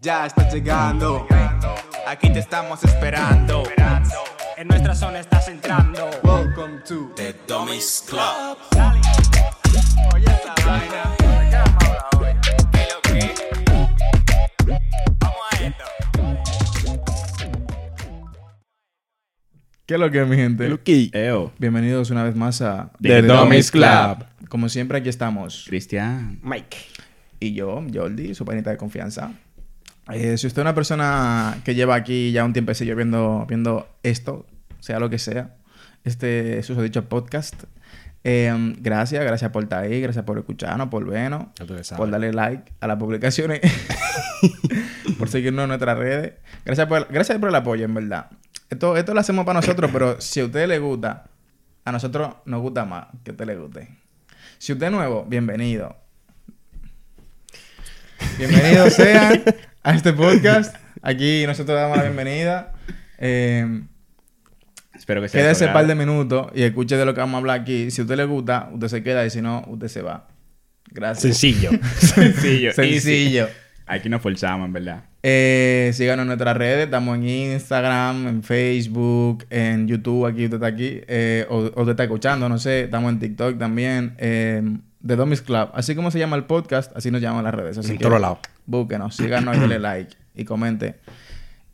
Ya estás llegando. Aquí te estamos esperando. En nuestra zona estás entrando. Welcome to The Dummies Club. ¿Qué es lo que es, mi gente? Eo. Bienvenidos una vez más a The Dummies Club. Como siempre, aquí estamos. Cristian. Mike. Y yo, Jordi, su panita de confianza. Eh, si usted es una persona que lleva aquí ya un tiempecillo viendo, viendo esto, sea lo que sea, este dicho podcast, eh, gracias, gracias por estar ahí, gracias por escucharnos, por vernos, por darle like a las publicaciones, por seguirnos en nuestras redes. Gracias por, gracias por el apoyo, en verdad. Esto, esto lo hacemos para nosotros, pero si a usted le gusta, a nosotros nos gusta más que a usted le guste. Si usted es nuevo, bienvenido. Bienvenidos sean a este podcast. Aquí nosotros damos la bienvenida. Eh, Espero que sea. quédese de un par de minutos y escuche de lo que vamos a hablar aquí. Si a usted le gusta, usted se queda y si no, usted se va. Gracias. Sencillo. Sencillo. Sencillo. easy. Aquí nos forzamos, en verdad. Eh, síganos en nuestras redes. Estamos en Instagram, en Facebook, en YouTube. Aquí usted está aquí. Eh, o, o usted está escuchando, no sé. Estamos en TikTok también. Eh, The Dummies Club. Así como se llama el podcast, así nos llaman las redes. Así En que todos lados. Búsquenos, síganos denle like y comente.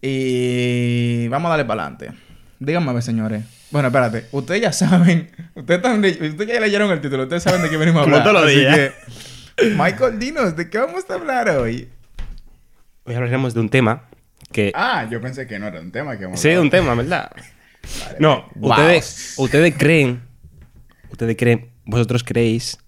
Y vamos a darle para adelante. Díganme, a ver, señores. Bueno, espérate. Ustedes ya saben. Ustedes, también, ustedes ya leyeron el título. Ustedes saben de qué venimos a Como hablar. todos los días. que, Michael, dinos, ¿de qué vamos a hablar hoy? Hoy hablaremos de un tema que... Ah, yo pensé que no era un tema que vamos a sí, de un tema, ¿verdad? no, Wow. ustedes, ustedes creen... Ustedes creen... Vosotros creéis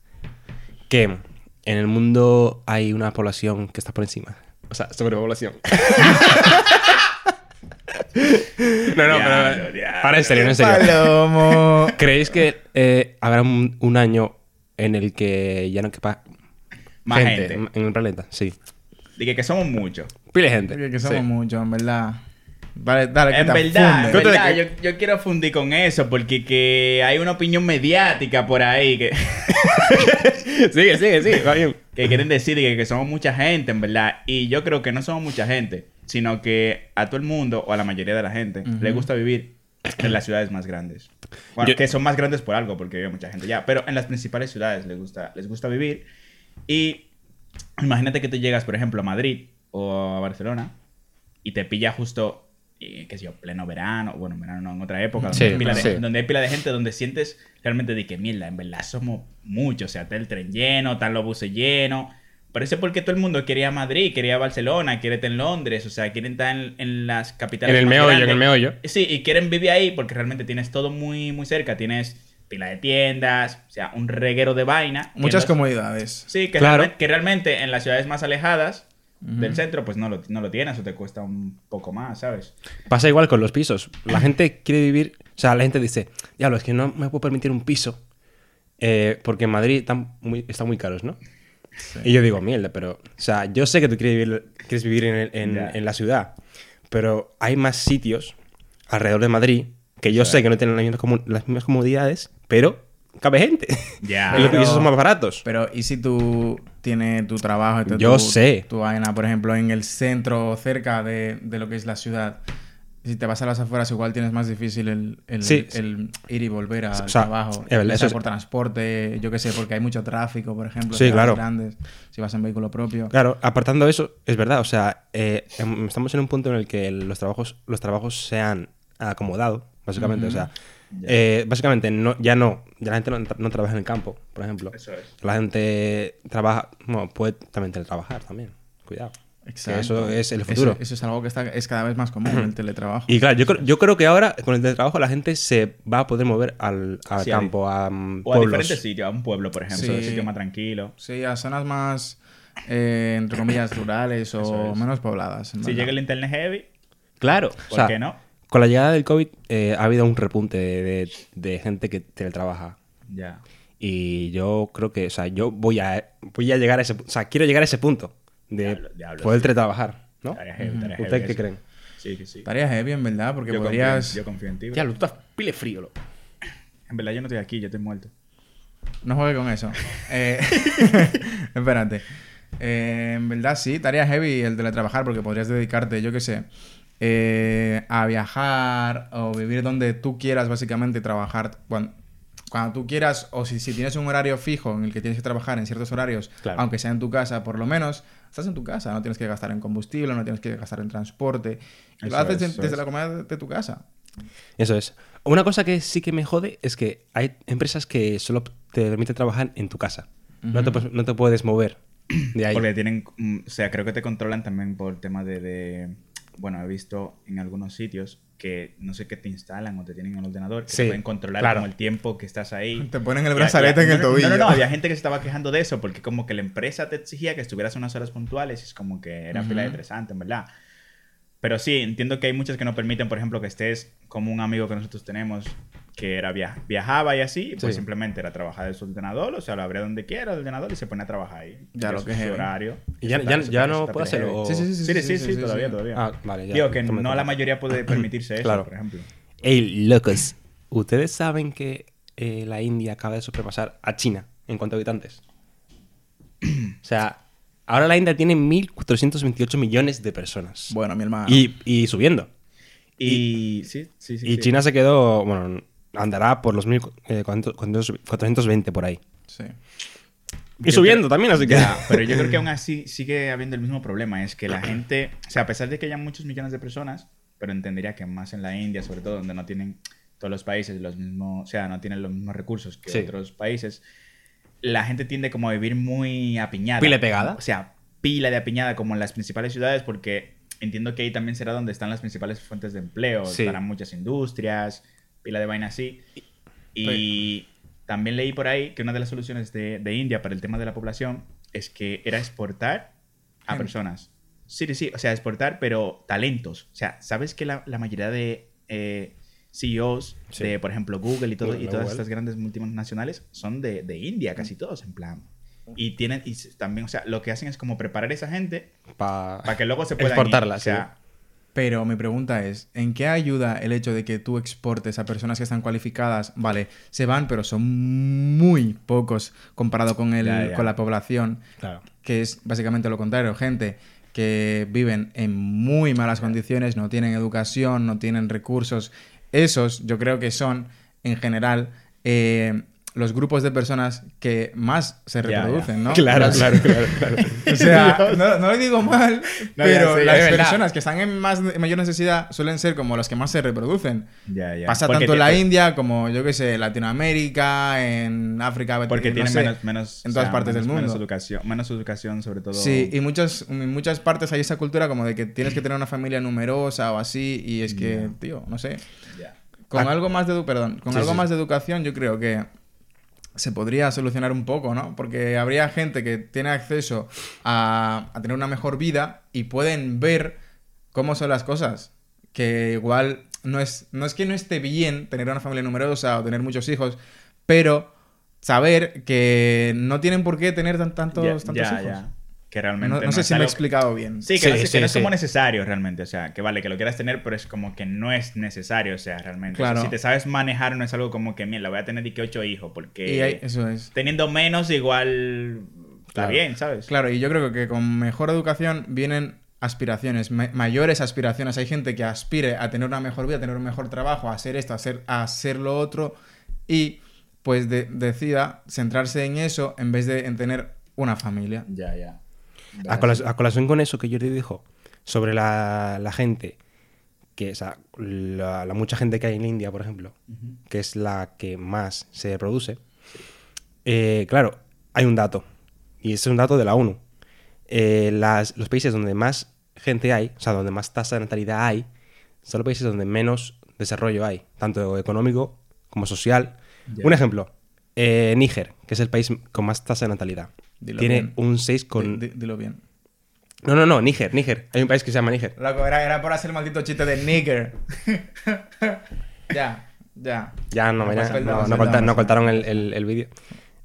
que en el mundo hay una población que está por encima. O sea, sobrepoblación. no, no, Diablo, pero... Ahora en serio, en serio. Palomo. ¿Creéis que eh, habrá un, un año en el que ya no quepa Más gente, gente. en el planeta? Sí. Dije que somos muchos. Pile gente. Que, que somos Sí. muchos, en verdad. Vale, dale, En verdad, en verdad, yo, yo quiero fundir con eso porque que hay una opinión mediática por ahí que, sigue, sigue, sigue. Va bien. que quieren decir que, que somos mucha gente, en verdad. Y yo creo que no somos mucha gente, sino que a todo el mundo o a la mayoría de la gente le gusta vivir en las ciudades más grandes. Bueno, Yo- que son más grandes por algo, porque vive mucha gente ya. Pero en las principales ciudades les gusta, les gusta vivir. Y imagínate que tú llegas, por ejemplo, a Madrid o a Barcelona y te pilla justo, eh, qué sé yo, pleno verano, bueno, verano no, en otra época, donde, hay pila de, sí. donde hay pila de gente, donde sientes realmente de que mierda, en verdad somos muchos, o sea, está el tren lleno, están los buses llenos. Parece porque todo el mundo quería Madrid, quería Barcelona, quiere estar en Londres, o sea, quieren estar en, en las capitales. En el más meollo, en el meollo. Sí, y quieren vivir ahí porque realmente tienes todo muy, muy cerca. Tienes pila de tiendas, o sea, un reguero de vaina. Muchas comodidades. Sí, que, Claro. realmente, que realmente en las ciudades más alejadas del centro, pues no lo, no lo tienes o te cuesta un poco más, ¿sabes? Pasa igual con los pisos. La gente quiere vivir. O sea, la gente dice, diablo, es que no me puedo permitir un piso. eh, porque en Madrid están muy, están muy caros, ¿no? Y yo digo, mierda, pero. O sea, yo sé que tú quieres vivir, quieres vivir en, el- en- en la ciudad. Pero hay más sitios alrededor de Madrid que yo sé que no tienen las mismas, las mismas comodidades, pero cabe gente. Ya. y los Pero- pisos son más baratos. Pero, ¿y si tú tienes tu trabajo? tu- Yo tu- sé. Tu vaina, por ejemplo, en el centro, cerca de, de lo que es la ciudad. Si te vas a las afueras, igual tienes más difícil el, el, Sí. el ir y volver al O sea, trabajo. es verdad, eso es- por transporte, yo qué sé, porque hay mucho tráfico, por ejemplo. Sí, claro. grandes, si vas en vehículo propio. Claro, apartando eso, es verdad. O sea, eh, em- estamos en un punto en el que los trabajos, los trabajos se han acomodado, básicamente. O sea, eh, básicamente no, ya no, ya la gente no, tra- no trabaja en el campo, por ejemplo. Eso es. La gente trabaja, bueno, puede también teletrabajar también. Cuidado. Que eso es el futuro. Eso, eso es algo que está, es cada vez más común, el teletrabajo. Y claro, yo, creo- yo creo que ahora con el teletrabajo la gente se va a poder mover al, al Sí, campo, a, mm, O a diferentes sitios, a un pueblo, por ejemplo, Sí. un sitio más tranquilo. Sí, a zonas más, eh, entre comillas, rurales o es. menos pobladas. Si verdad. llega el internet heavy, Claro. ¿por o sea, qué no? Con la llegada del COVID eh, ha habido un repunte de, de- de gente que teletrabaja. Ya. Y yo creo que, o sea, yo voy a, voy a llegar a ese pu- O sea, quiero llegar a ese punto de Diablo, diablo, poder sí. teletrabajar, ¿no? Estaría heavy, heavy ¿Ustedes qué eso. creen? Sí, que sí. Estaría heavy, en verdad, porque Yo podrías... confío, yo confío en ti. Diablo, tú estás pile frío, loco. En verdad, yo no estoy aquí, yo estoy muerto. No juegue con eso. Eh, espérate. Eh, en verdad sí, tarea heavy el teletrabajar porque podrías dedicarte, yo qué sé, eh, a viajar o vivir donde tú quieras básicamente trabajar cuando, cuando tú quieras o si, si tienes un horario fijo en el que tienes que trabajar en ciertos horarios, Claro. aunque sea en tu casa, por lo menos estás en tu casa, no tienes que gastar en combustible, no tienes que gastar en transporte, y lo haces es, desde es. la comodidad de tu casa. Eso es. Una cosa que sí que me jode es que hay empresas que solo te permiten trabajar en tu casa. no, te, puedes- no te puedes mover de ahí. Porque tienen, mm, o sea, creo que te controlan también por tema de, de- bueno, he visto en algunos sitios que no sé qué te instalan o te tienen en el ordenador, que Sí, te pueden controlar claro. como el tiempo que estás ahí. Te ponen el brazalete en el no, no, tobillo. No, no, no, había gente que se estaba quejando de eso porque como que la empresa te exigía que estuvieras unas horas puntuales y es como que era fila de estresante, en verdad. Pero sí, entiendo que hay muchas que no permiten, por ejemplo, que estés como un amigo que nosotros tenemos que era via- viajaba y así, pues Sí. simplemente era trabajar de su ordenador, o sea, lo abría donde quiera el ordenador y se pone a trabajar ahí. Ya, Y lo que es horario. ¿Y ya- ya- ya no puede hacerlo? Sí, sí, sí, Sí, sí, sí, sí, todavía, sí. todavía. Ah, vale, ya. Digo que no la mayoría puede permitirse eso, Claro. por ejemplo. Ey, locos. ¿Ustedes saben que eh, la India acaba de sobrepasar a China en cuanto a habitantes? o sea, ahora la India tiene 1.428 millones de personas. Bueno, mi hermano. y, y subiendo. Y, sí, sí, sí. y sí. China se quedó, bueno, andará por los 1.420 por ahí. Sí. Y subiendo también, así que... Ya, pero yo creo que aún así sigue habiendo el mismo problema. Es que la gente, o sea, a pesar de que haya muchos millones de personas, pero entendería que más en la India, sobre todo, donde no tienen todos los países los mismos, o sea, no tienen los mismos recursos que Sí. otros países, la gente tiende como a vivir muy apiñada. ¿Pila pegada? O sea, pila de apiñada como en las principales ciudades, porque entiendo que ahí también será donde están las principales fuentes de empleo. Sí. Estarán muchas industrias, pila de vaina así. Y también leí por ahí que una de las soluciones de, de India para el tema de la población es que era exportar a personas. Sí, sí, sí, o sea, exportar, pero talentos. O sea, ¿sabes que la, la mayoría de eh, CEOs Sí. de, por ejemplo, Google y, todo, Google, y todas estas grandes multinacionales son de, de India, casi todos, en plan. Y tienen, y también, o sea, lo que hacen es como preparar a esa gente Para para que luego se puedan exportarla, ir. O sea, Pero mi pregunta es, ¿en qué ayuda el hecho de que tú exportes a personas que están cualificadas? Vale, se van, pero son muy pocos comparado con, el, Ya, ya. con la población, Claro. que es básicamente lo contrario. Gente que viven en muy malas condiciones, no tienen educación, no tienen recursos. Esos yo creo que son, en general, eh, los grupos de personas que más se Ya, ya. reproducen, ¿no? Claro, Las- claro, claro, claro. O sea, no, no lo digo mal, No, pero ya sé, las es verdad. personas que están en más en mayor necesidad suelen ser como las que más se reproducen. ya, ya. Pasa Porque tanto en la tiene- India como, yo qué sé, Latinoamérica, en África, Porque no tienen sé, menos, menos. en o todas sea, partes menos- del mundo. Menos educación, menos educación, sobre todo. Sí, y muchas, en muchas partes hay esa cultura como de que tienes que tener una familia numerosa o así, y es que, Ya. tío, no sé. Ya. Con Ah. algo más de perdón, con Sí, algo sí. más de educación yo creo que se podría solucionar un poco, ¿no? Porque habría gente que tiene acceso a, a tener una mejor vida y pueden ver cómo son las cosas. Que igual no es, no es que no esté bien tener una familia numerosa o tener muchos hijos, pero saber que no tienen por qué tener tan, tantos, tantos hijos. Que realmente. No, no sé es si me he explicado bien. Sí, que, Sí, no, es- que sí, no es sí. como necesario realmente. O sea, que vale, que lo quieras tener, pero es como que no es necesario. O sea, realmente. O sea, Claro. si te sabes manejar, no es algo como que, mira, voy a tener de que ocho hijos, porque Y hay- eso es. teniendo menos, igual. Está Claro. bien, ¿sabes? Claro, y yo creo que con mejor educación vienen aspiraciones, ma- mayores aspiraciones. Hay gente que aspire a tener una mejor vida, a tener un mejor trabajo, a hacer esto, a hacer, a hacer lo otro, y pues de- decida centrarse en eso en vez de en tener una familia. Ya, ya. A, colación con eso que Jordi dijo sobre la, la gente, que o sea, la, la mucha gente que hay en India, por ejemplo, que es la que más se produce, eh, claro, hay un dato, y ese es un dato de la ONU. Eh, las- los países donde más gente hay, o sea, donde más tasa de natalidad hay, son los países donde menos desarrollo hay, tanto económico como social. Un ejemplo, eh, Níger, que es el país con más tasa de natalidad. Dilo Tiene bien. un 6 con... Di- dilo bien. No, no, no, Níger, Níger. Hay un país que se llama Níger. Loco, era, era por hacer el maldito chiste de nigger. ya, ya. Ya no, me- pasa no, no, corta- no cortaron el, el- el vídeo.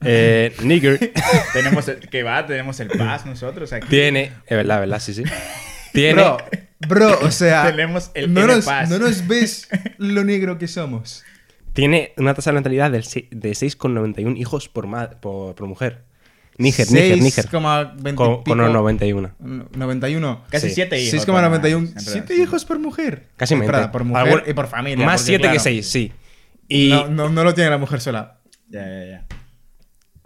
Eh, Níger tenemos el, que va, tenemos el paz nosotros aquí. tiene... Es verdad, verdad, sí, sí. Tiene... Bro, bro, o sea, Tenemos el no, nos, Paz. no nos ves lo negro que somos. Tiene una tasa de natalidad de 6,91 hijos por, ma- por, por mujer. Níger, Níger, Níger. 6,20 Con, pico- con 91. 91. Casi Sí. 7 hijos. 6,91. por- 7 sí. hijos por mujer. Casi mente. por mujer Algún- y por familia. Más porque, 7 que claro, 6, sí. Y... No, no, no lo tiene la mujer sola. Ya, ya, ya.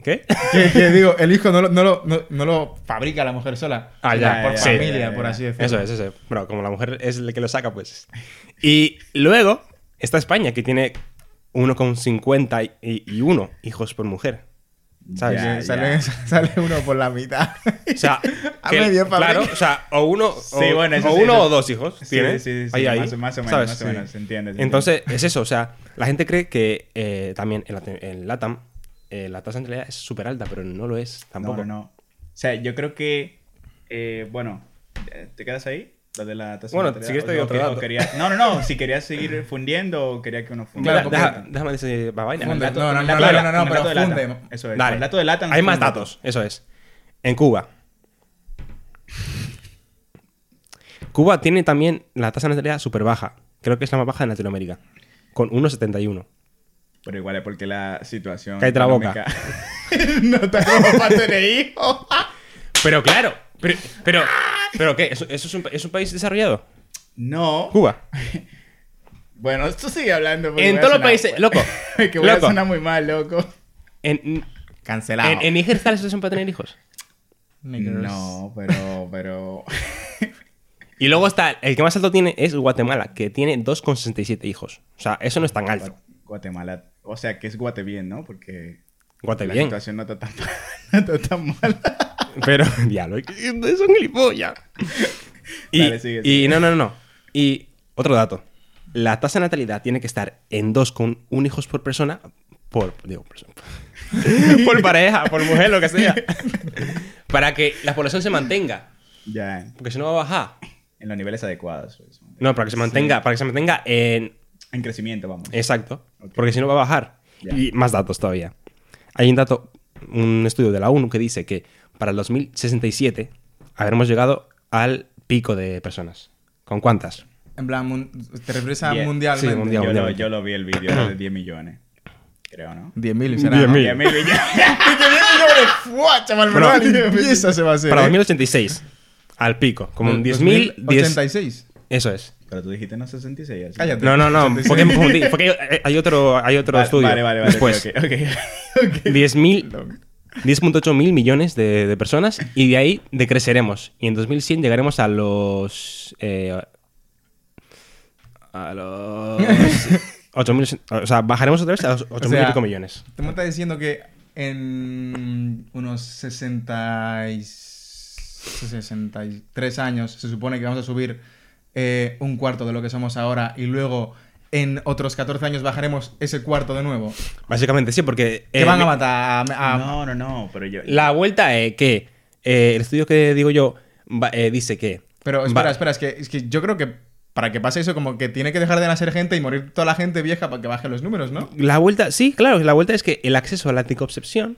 ¿Qué? Que, que digo, el hijo no lo, no, lo, no, no lo fabrica la mujer sola. Ah, sino ya, Por ya, ya, familia, ya, ya, por ya. así decirlo. Eso es, eso es. Bueno, como la mujer es el que lo saca, pues. Y luego está España, que tiene 1,50 y, y uno hijos por mujer. ¿Sabes? Ya, sale, sale uno por la mitad. O sea, A que- medio claro, o sea, o uno, o, Sí, bueno, eso o, sí, uno eso- o dos hijos. Sí, tiene. sí, sí, ahí, ahí, más, más o menos, ¿sabes? más o menos, se entiende. se Entonces, es eso, o sea, la gente cree que eh, también en, Lati- en LATAM eh, la tasa de natalidad es súper alta, pero no lo es tampoco. No, no, no. O sea, yo creo que. eh, bueno, ¿te quedas ahí? Lo de la tasa de Bueno, si quieres te O- doy o otro que- o dato. querías- no, no, no. Si querías seguir fundiendo o quería que uno fundiera. Claro, déjame decir la vaina. No, no, no, no, la- no, pero funde. Eso es. Dale. el dato de LATAM. Hay más datos, eso es. En Cuba. Cuba tiene también la tasa de natalidad súper baja. Creo que es la más baja de Latinoamérica. Con 1,71. Pero igual es porque la situación. Cállate la boca. no como para tener hijos. Pero claro, pero, pero, ¿pero qué? ¿Eso, eso es, un, es un país desarrollado? No. Cuba. Bueno, esto sigue hablando. En todos los países, loco. que voy a loco. sonar muy mal, loco. En, Cancelado. en, en Níger está la situación para tener hijos. No, pero. pero... Y luego está, el que más alto tiene es Guatemala, que tiene 2,67 hijos. O sea, eso no es tan alto. Guatemala. O sea, que es Guate bien, ¿no? Porque. Guate la situación no está tan, no está tan mala. Pero, diablo, es un gilipollas. Y, Dale, sigue, y sigue. no, no, no. Y otro dato. La tasa de natalidad tiene que estar en 2,1 hijos por persona. Por, digo, persona. por pareja, por mujer, lo que sea. para que la población se mantenga. Ya, Porque si no va a bajar. en los niveles adecuados. pues. No, para que se mantenga, para que se mantenga en. En crecimiento, vamos. Exacto. Porque si no va a bajar. Ya. Y más datos todavía. Hay un dato, un estudio de la ONU que dice que para el 2067 habremos llegado al pico de personas. ¿Con cuántas? En plan, ¿te refieres a Diez. mundialmente? Sí, mundial. yo, lo, mundialmente. yo lo vi el vídeo de 10 millones. Creo, ¿no? 10.000 será. 10.000. ¿no? 10 mil millones. ¡Fua, chaval! Bueno, y esa se va a hacer. Para ¿eh? 2086. Al pico. Como un 10.000. 10 86. Eso es. Pero tú dijiste no 66. así. Cállate. No, no, no. 86. Porque me confundí. Porque hay- hay otro, hay otro Vale, estudio. Vale, vale, vale. Después. ok, ok, ok. 10.000 10.8 mil millones de, de personas y de ahí decreceremos. Y en 2100 llegaremos a los... eh, a los... 8.000... O sea, bajaremos otra vez a los 8.000 O sea, y pico millones. Tú me estás diciendo que en unos 60 y- 63 años se supone que vamos a subir eh, un cuarto de lo que somos ahora y luego en otros 14 años bajaremos ese cuarto de nuevo. Básicamente sí, porque... Que eh, van a mi- matar a... a- No, no, no. Pero yo. La vuelta es que eh, el estudio que digo yo va- eh, dice que... Pero espera, va- espera, es que, es que yo creo que para que pase eso como que tiene que dejar de nacer gente y morir toda la gente vieja para que bajen los números, ¿no? La vuelta, sí, claro, la vuelta es que el acceso a la anticoncepción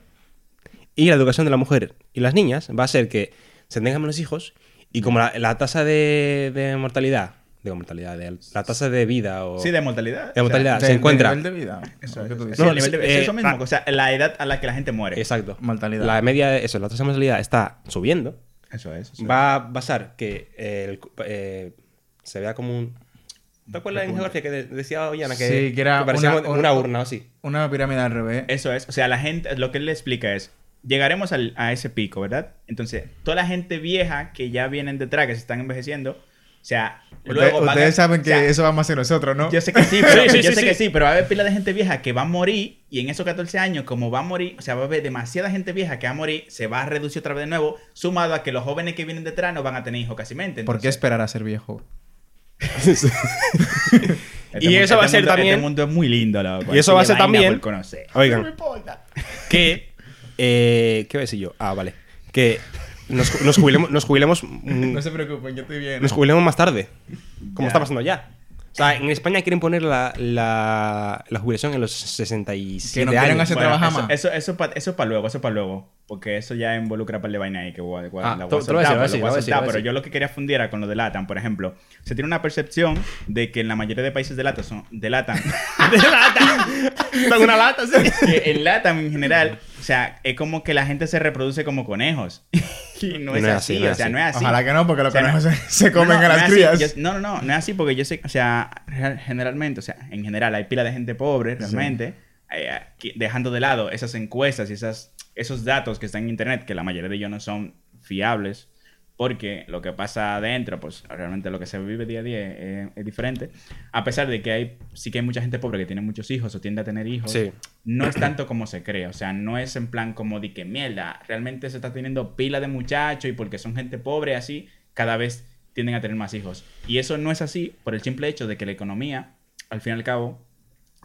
y la educación de la mujer y las niñas va a ser que se tengan menos hijos y como la, la tasa de, de mortalidad, digo mortalidad, de, la tasa de vida o Sí, de mortalidad. de mortalidad se de encuentra. nivel de vida. Eso, tú sí, No, el nivel de- eh, es eso mismo. ah. O sea, la edad a la que la gente muere. Exacto. Mortalidad. La media, eso, la tasa de mortalidad está subiendo. Eso es. eso es. Va a pasar que el eh, se vea como un. ¿Te acuerdas en geografía que de- decía Ollana que, Sí, que era parecía una- una, una- urna o así? Una pirámide al revés. Eso es. O sea, la gente, lo que él le explica es, llegaremos al- a ese pico, ¿verdad? Entonces, toda la gente vieja que ya vienen detrás, que se están envejeciendo, o sea, Usted- luego a- ustedes saben que o sea, eso vamos a hacer nosotros, ¿no? Yo sé que sí, pero, Sí, sí, yo sí, sé sí. que sí, pero va a haber pila de gente vieja que va a morir y en esos 14 años, como va a morir, o sea, va a haber demasiada gente vieja que va a morir, se va a reducir otra vez de nuevo, sumado a que los jóvenes que vienen detrás no van a tener hijos casi mente. ¿Por qué esperar a ser viejo? Y eso va a ser mundo, también- Este mundo es muy lindo, loco. Y eso va a ser también- por conocer. Oigan, que. Eh, ¿Qué voy a decir yo? Ah, vale. Que nos, nos jubilemos, nos jubilemos. mm, No se preocupen, yo estoy bien. nos jubilemos más tarde. Como Ya. está pasando ya. O sea, en España quieren poner la, la, la jubilación en los 67 Que no quieren años. hacer- Bueno, trabaja eso, más. eso, eso, pa- eso para luego, eso para luego. Porque eso ya involucra para de vaina ahí que voy a, voy a- Ah, la voy a soltar, decir, pues, lo voy a soltar, Pero yo lo que quería fundir era con lo de LATAM, por ejemplo. Se tiene una percepción de que en la mayoría de países de LATAM son... De LATAM. de LATAM. En una lata, sí. que en LATAM en general, o sea, es como que la gente se reproduce como conejos. y no es, No es así, o sea, no es así. Ojalá que no, porque los O sea, no- conejos se, se comen No, no, a las crías. Yo- no, no, no, no es así porque yo sé, o sea, generalmente, o sea, en general hay pila de gente pobre, realmente, eh, dejando de lado esas encuestas y esas, esos datos que están en internet, que la mayoría de ellos no son fiables, porque lo que pasa adentro, pues realmente lo que se vive día a día es, es diferente. A pesar de que hay, sí que hay mucha gente pobre que tiene muchos hijos o tiende a tener hijos, Sí. no es tanto como se cree. O sea, no es en plan como de que mierda, realmente se está teniendo pila de muchachos y porque son gente pobre así, cada vez tienden a tener más hijos. Y eso no es así por el simple hecho de que la economía, al fin y al cabo,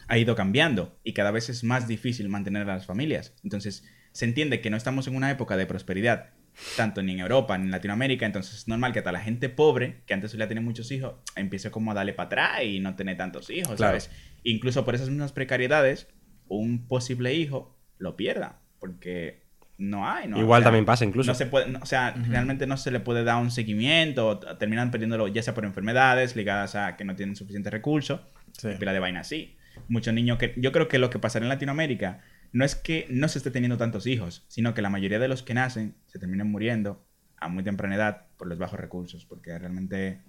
ha ido cambiando y cada vez es más difícil mantener a las familias. Entonces, se entiende que no estamos en una época de prosperidad, tanto ni en Europa ni en Latinoamérica, entonces es normal que hasta la gente pobre, que antes solía tener muchos hijos, empiece como a darle para atrás y no tener tantos hijos, Claro. ¿sabes? Incluso por esas mismas precariedades, un posible hijo lo pierda, porque no hay, ¿no? Igual O sea, también pasa incluso. No se puede, no- o sea, realmente no se le puede dar un seguimiento, terminan perdiéndolo ya sea por enfermedades ligadas a que no tienen suficientes recursos, Sí. pila de vaina así. Muchos niños que. Yo creo que lo que pasará en Latinoamérica no es que no se esté teniendo tantos hijos, sino que la mayoría de los que nacen se terminan muriendo a muy temprana edad por los bajos recursos, porque realmente,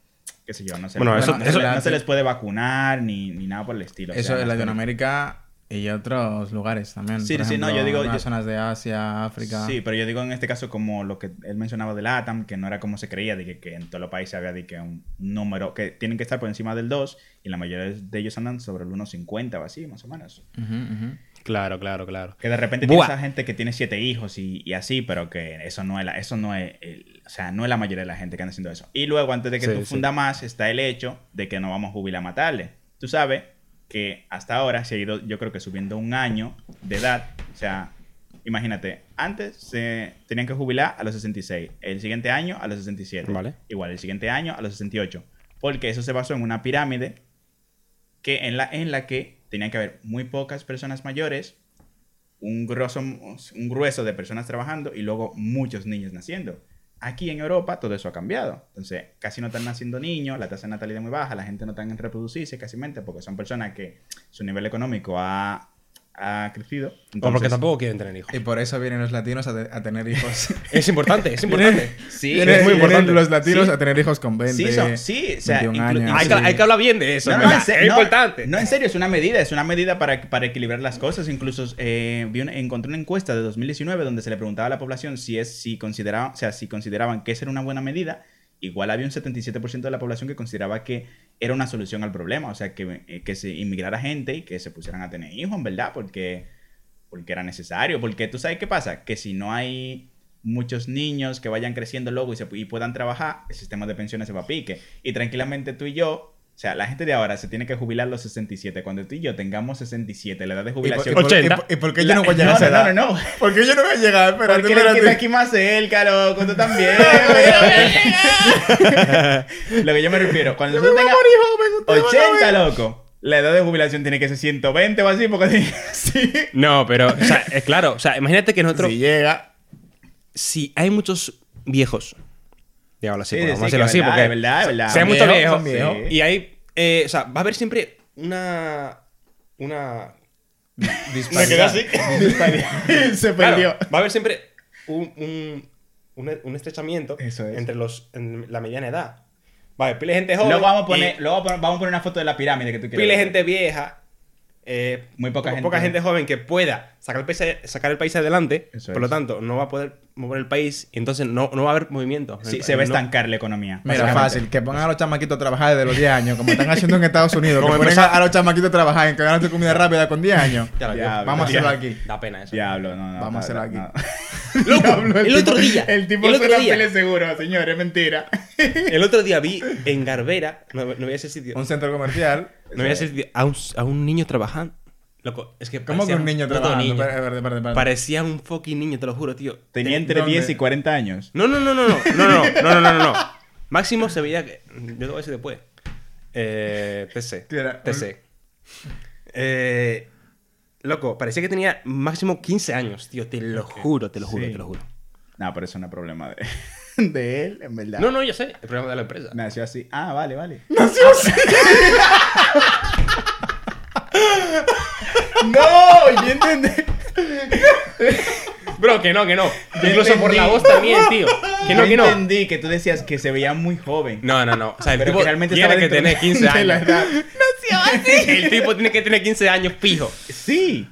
qué sé yo, no se, Bueno, no, eso- no eso- se- no se les puede vacunar ni, ni nada por el estilo. o Eso sea, en no Latinoamérica y otros lugares también. Sí, Por sí, no, yo digo- yo- zonas de Asia, África. Sí, pero yo digo en este caso como lo que él mencionaba de LATAM, que no era como se creía, de que, que en todos los países había de que un número, que tienen que estar por encima del 2 y la mayoría de ellos andan sobre el 1,50 o así, más o menos. Ujú, ujú. Claro, claro, claro. Que de repente Buah. tienes a gente que tiene siete hijos y, y así, pero que eso no es la, eso no es el- o sea, no es la mayoría de la gente que anda haciendo eso. Y luego, antes de que Sí, tú sí. funda más, está el hecho de que no vamos a jubilar a matarle. Tú sabes que hasta ahora se ha ido, yo creo que subiendo un año de edad. O sea, imagínate, antes se tenían que jubilar a los 66, el siguiente año a los 67. Vale. Igual, el siguiente año a los 68. Porque eso se basó en una pirámide que en la, en la que tenían que haber muy pocas personas mayores, un grueso, un grueso de personas trabajando y luego muchos niños naciendo. Aquí en Europa todo eso ha cambiado. Entonces, casi no están naciendo niños, la tasa de natalidad es muy baja, la gente no está en reproducirse casi porque son personas que su nivel económico ha, ha crecido. O porque tampoco quieren tener hijos. Y por eso vienen los latinos a, te- a tener hijos. Es importante, es importante. Sí, Vienen- es muy importante. los latinos Sí. a tener hijos con 20, Sí, sí, o sea, 21 inclu- años. Hay, que, sí. hay que hablar bien de eso, No, es no, no, importante. No, en serio, es una medida, es una medida para, para equilibrar las cosas. Incluso eh, vi una- encontré una encuesta de 2019 donde se le preguntaba a la población si es si consideraban, o sea, si consideraban que esa era una buena medida. Igual había un 77% de la población que consideraba que era una solución al problema, o sea, que, eh, que se inmigrara gente y que se pusieran a tener hijos, verdad, porque, porque era necesario. Porque tú sabes qué pasa, que si no hay muchos niños que vayan creciendo luego y, se, y puedan trabajar, el sistema de pensiones se va a pique. Y tranquilamente tú y yo, sea, la gente de ahora se tiene que jubilar a los 67. Cuando tú y yo tengamos 67, la edad de ¿Y por, jubilación... y por- 80. y por- y por qué yo La- no voy a llegar no, a esa no, edad? no, no. ¿Por qué yo no voy a llegar? Espérate, Porque espérate. aquí más cerca, loco, tú también. Lo que yo me refiero, cuando Yo tú tengas morir joven, ustedes van a 80, ver. loco, la edad de jubilación tiene que ser 120 o así, porque sí. No, pero, o sea, es claro, o sea, imagínate que nosotros, Si llega... si hay muchos viejos, así, Sí, sí, vamos a decirlo así, verdad, porque es verdad, es verdad. viejos, son viejos. Sí. y hay, eh, o sea, va a haber siempre una, una, Disparidad. quedé así. Se Claro, perdió. va a haber siempre un, un, un, un estrechamiento Eso es. entre los, en la mediana edad. Vale, pile gente joven. Luego vamos a poner, y luego vamos a poner- vamos a poner una foto de la pirámide que tú quieres. pile ver. gente vieja. Eh, Muy poca po- gente. Poca gente joven que pueda sacar el país, sacar el país adelante. Eso por lo tanto, no va a poder mover el país y entonces no, no va a haber movimiento. Sí, se va a estancar la economía. Mira, fácil, que pongan a los chamaquitos a trabajar desde los 10 años, como están haciendo en Estados Unidos, que Como ponen empezar- a, a los chamaquitos a trabajar en que ganan tu comida rápida con 10 años. Ya Ya. Vamos a hacerlo aquí. Da pena eso. Diablo, no, no. Vamos a hacerlo no, aquí. Loco, Diablo, el, tipo- otro día. El tipo el otro suena día, pele seguro, señor, es mentira. el otro día vi en Garbera, no, no voy a ese sitio, Un centro comercial. no voy a ese sitio, a un, a un niño trabajando. Loco, es que ¿Cómo que parecía un niño trabajando? niño. Espérate, espérate, espérate. Parecía un fucking niño, te lo juro, tío. Tenía entre ¿Dónde? 10 y 40 años. No, no, no, no, no, no, no, no, no, no, no, no. Máximo se veía que. Yo te voy a decir después. Eh, TC. TC. Eh, loco, parecía que tenía máximo 15 años, tío. Te lo juro, te lo juro, Sí. te lo juro. No, pero eso no es problema de, de él, en verdad. No, no, yo sé. El problema de la empresa. Nació así. Ah, vale, vale. No, yo entendí. Bro, que no, que no. Yo Incluso por entendí. la voz también, tío. Que no, Yo que no. entendí que tú decías que se veía muy joven. No, no, no. O sea, el Pero tipo que realmente tiene que tener 15 de la años. Edad. El tipo tiene que tener 15 años pijo. Sí.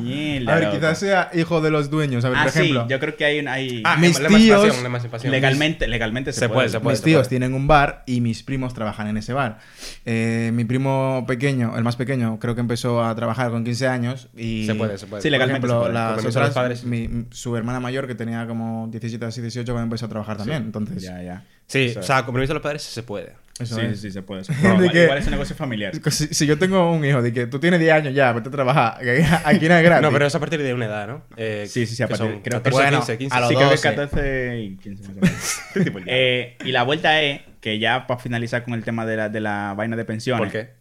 Mierda, A ver, loco. quizás sea hijo de los dueños. A ver, Ah, por ejemplo. sí, yo creo que hay un. Hay... Ah, mis la tíos- la emancipación. legalmente, legalmente se, Se puede, se puede. mis tíos tienen un bar y mis primos trabajan en ese bar. Eh, mi primo pequeño, el más pequeño, creo que empezó a trabajar con 15 años y... Se puede, se puede. Sí, Por legalmente ejemplo, se puede. las otras, padres. mi- su hermana mayor que tenía como 17 así 18 cuando empezó a trabajar también. Entonces, Ya, ya. Sí, o sea, con permiso de los padres se puede. Eso sí, es. sí, sí, se puede. se De puede. igual, que- igual es un negocio familiar. Si, si yo tengo un hijo de que tú tienes 10 años ya, vete a trabajar, aquí no es gratis. No, pero es a partir de una edad, ¿no? Eh, Sí, sí, sí, a partir- creo que- 14, Bueno, 15, 15. a los sí, creo que 12. 14 y 15 más o menos. Eh, y la vuelta es que ya para finalizar con el tema de la, de la vaina de pensiones. ¿Por qué?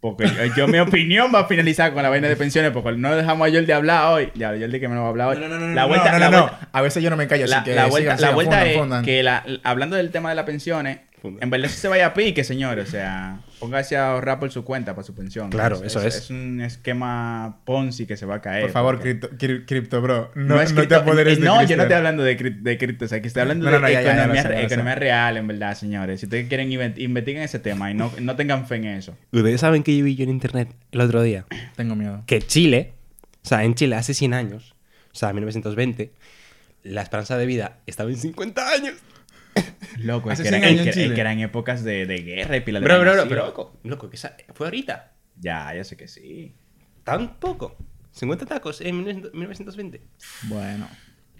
Porque yo, yo, mi opinión va a finalizar con la vaina de pensiones, porque no dejamos a Jordi hablar hoy. Ya, Jordi que me lo va a hablar hoy. No, no, no, no, la no, vuelta, no, la no, no. vuelta- A veces yo no me callo, la, así que la vuelta, sigan, la vuelta fundan, es fundan. que la- hablando del tema de las pensiones. En verdad sí se vaya a pique, señor. O sea, póngase a ahorrar por su cuenta, para su pensión. Claro, eso es. Es un esquema Ponzi que se va a caer. Por favor, porque- cripto, cri- cripto, bro. No, es no te apoderes de No, yo no estoy hablando de, cri- de cripto, o sea, que estoy hablando No, de ya, ya, economía, sé, real, en verdad, señores. Si ustedes quieren, inve- investiguen ese tema y no, no tengan fe en eso. Ustedes saben que yo vi yo en internet el otro día Tengo miedo. que Chile, o sea, en Chile hace 100 años, o sea, 1920, la esperanza de vida estaba en 50 años. Loco, es que, eran, 100 años es que- es Chile. que eran épocas de, de guerra y pila de Bro, bro, vainas bro, así, pero, loco. loco, que esa- fue ahorita. Ya, ya sé que sí. Tan poco. 50 tacos en 1920. Bueno.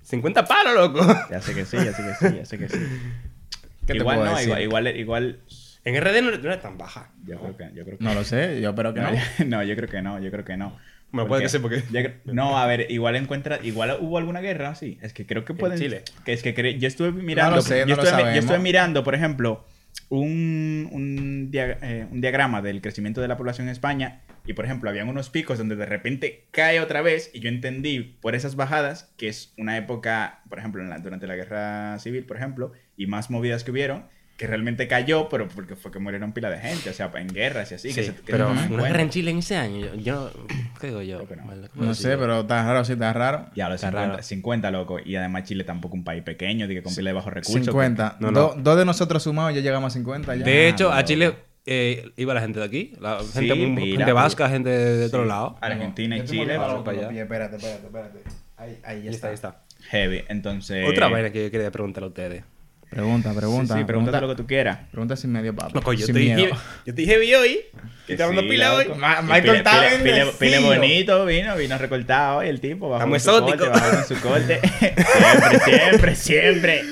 50 palos, loco. Ya sé que sí, ya sé que sí, ya sé que sí. ¿Qué te igual puedo no, decir? igual, igual, igual- En RD no, no era tan baja. Yo creo que, yo creo que No lo sé, yo espero que no. No, no, yo creo que no, yo creo que no. Bueno, puede que sí, porque- no, a ver, igual encuentra, igual hubo alguna guerra, sí. Es que creo que pueden. Chile? Que es que cre- yo estuve mirando, lo sé, yo, no lo yo estuve mirando, por ejemplo, un, un, dia- eh, un diagrama del crecimiento de la población en España y, por ejemplo, habían unos picos donde de repente cae otra vez y yo entendí por esas bajadas que es una época, por ejemplo, en la- durante la guerra civil, por ejemplo, y más movidas que hubieron, que realmente cayó, pero porque fue que murieron pila de gente, o sea, en guerras y así. Sí, que se- que pero en una guerra en Chile en ese año, yo, yo ¿qué digo yo? Que no. Vale, ¿cómo No sé, pero está raro, sí, está raro. Ya, los Está 50, raro. 50, loco. Y además Chile tampoco un país pequeño, de que con pila de bajos recursos. 50. No, Do- no. Dos de nosotros sumados ya llegamos a 50 ya. De hecho, a. Chile eh, iba la gente de aquí, la Sí, gente, un- mira, gente vasca, gente de otro Sí. lado. Argentina y Chile. para los allá. Espérate, espérate, espérate. Ahí, ahí ya Ahí está, está. ahí está. Heavy. Entonces. Otra vaina que yo quería preguntarle a ustedes. Pregunta, pregunta. Sí, sí, pregúntate lo que tú quieras. Pregunta sin medio papo. Loco, yo sin estoy, miedo. heavy, yo estoy heavy hoy. Que Estoy hablando sí, pila hoy. Ma- Michael pile- está pile- pile- bendecido. pile bonito, vino, vino recortado hoy el tipo. Bajó Estamos exóticos. con su corte. siempre, siempre, siempre.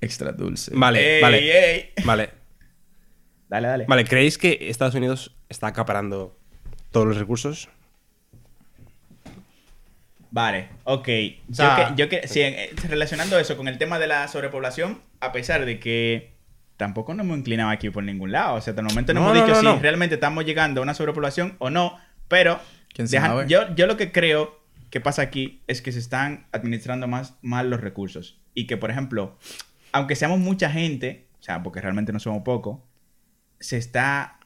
Extra dulce. Vale, Ey, vale, ey. vale. Dale, dale. Vale, ¿creéis que Estados Unidos está acaparando todos los recursos? Vale, ok. O sea- yo que, yo que sí, eh, relacionando eso con el tema de la sobrepoblación, a pesar de que tampoco nos hemos inclinado aquí por ningún lado. O sea, hasta el momento no, No, hemos no, dicho no, si realmente estamos llegando a una sobrepoblación o no, pero ¿Quién dejan- yo, yo lo que creo que pasa aquí es que se están administrando más mal los recursos. Y que, por ejemplo, aunque seamos mucha gente, o sea, porque realmente no somos poco, se está,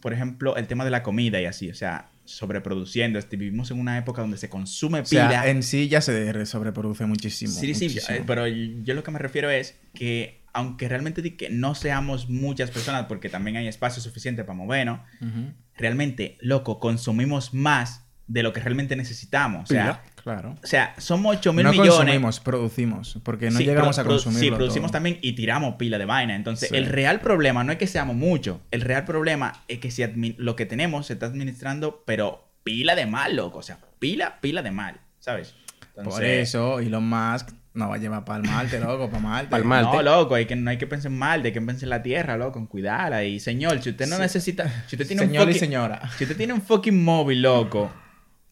por ejemplo, el tema de la comida y así, o sea, sobreproduciendo. Este, vivimos en una época donde se consume O pila. sea, en sí ya se sobreproduce muchísimo. Sí, sí, muchísimo. eh, pero yo lo que me refiero es que aunque realmente que no seamos muchas personas, porque también hay espacio suficiente para movernos, Ujú. realmente, loco, consumimos más de lo que realmente necesitamos. O sea, Pila. Claro. o sea somos 8 mil no millones. consumimos, producimos. Porque no Sí, llegamos a consumir. Sí, producimos también y tiramos pila de vaina. Entonces, Sí. el real problema no es que seamos muchos. El real problema es que si lo que tenemos se está administrando, pero pila de mal, loco. O sea, pila, pila de mal. ¿Sabes? Por eso Elon Musk nos va a llevar para el Marte, loco, para Marte. Marte. No, loco, hay que, no hay que pensar en mal, hay que pensar en la tierra, loco, en cuidarla. Y señor, si usted no necesita. Si usted tiene Señor un y señora. Si usted tiene un fucking móvil, loco,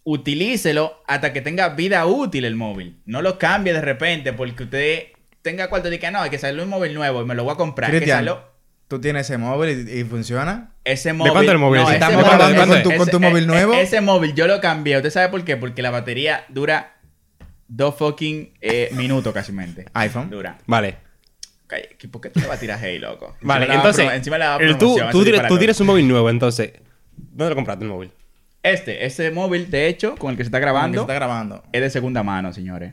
utilícelo hasta que tenga vida útil el móvil. No lo cambie de repente porque usted tenga cuarto de que no, hay que salir un móvil nuevo y me lo voy a comprar. Que Cristian, salió tú tienes ese móvil y, y funciona. ese móvil. cuánto el móvil? No, ese estamos móvil- hablando de ese-. ¿Con tu ese- móvil eh, nuevo? Ese móvil yo lo cambié. ¿Usted sabe por qué? Porque la batería dura dos fucking eh, minutos casi mente. iPhone. Dura. Vale. Calla, ¿que ¿Por qué tú le vas a tirar hey, loco? Encima Vale, le daba entonces, promo- encima el- tú, tú, tienes, tú tienes un móvil nuevo, entonces, ¿dónde lo compraste el móvil? Este, este móvil, de hecho, con el que se está grabando, se está grabando. es de segunda mano, señores.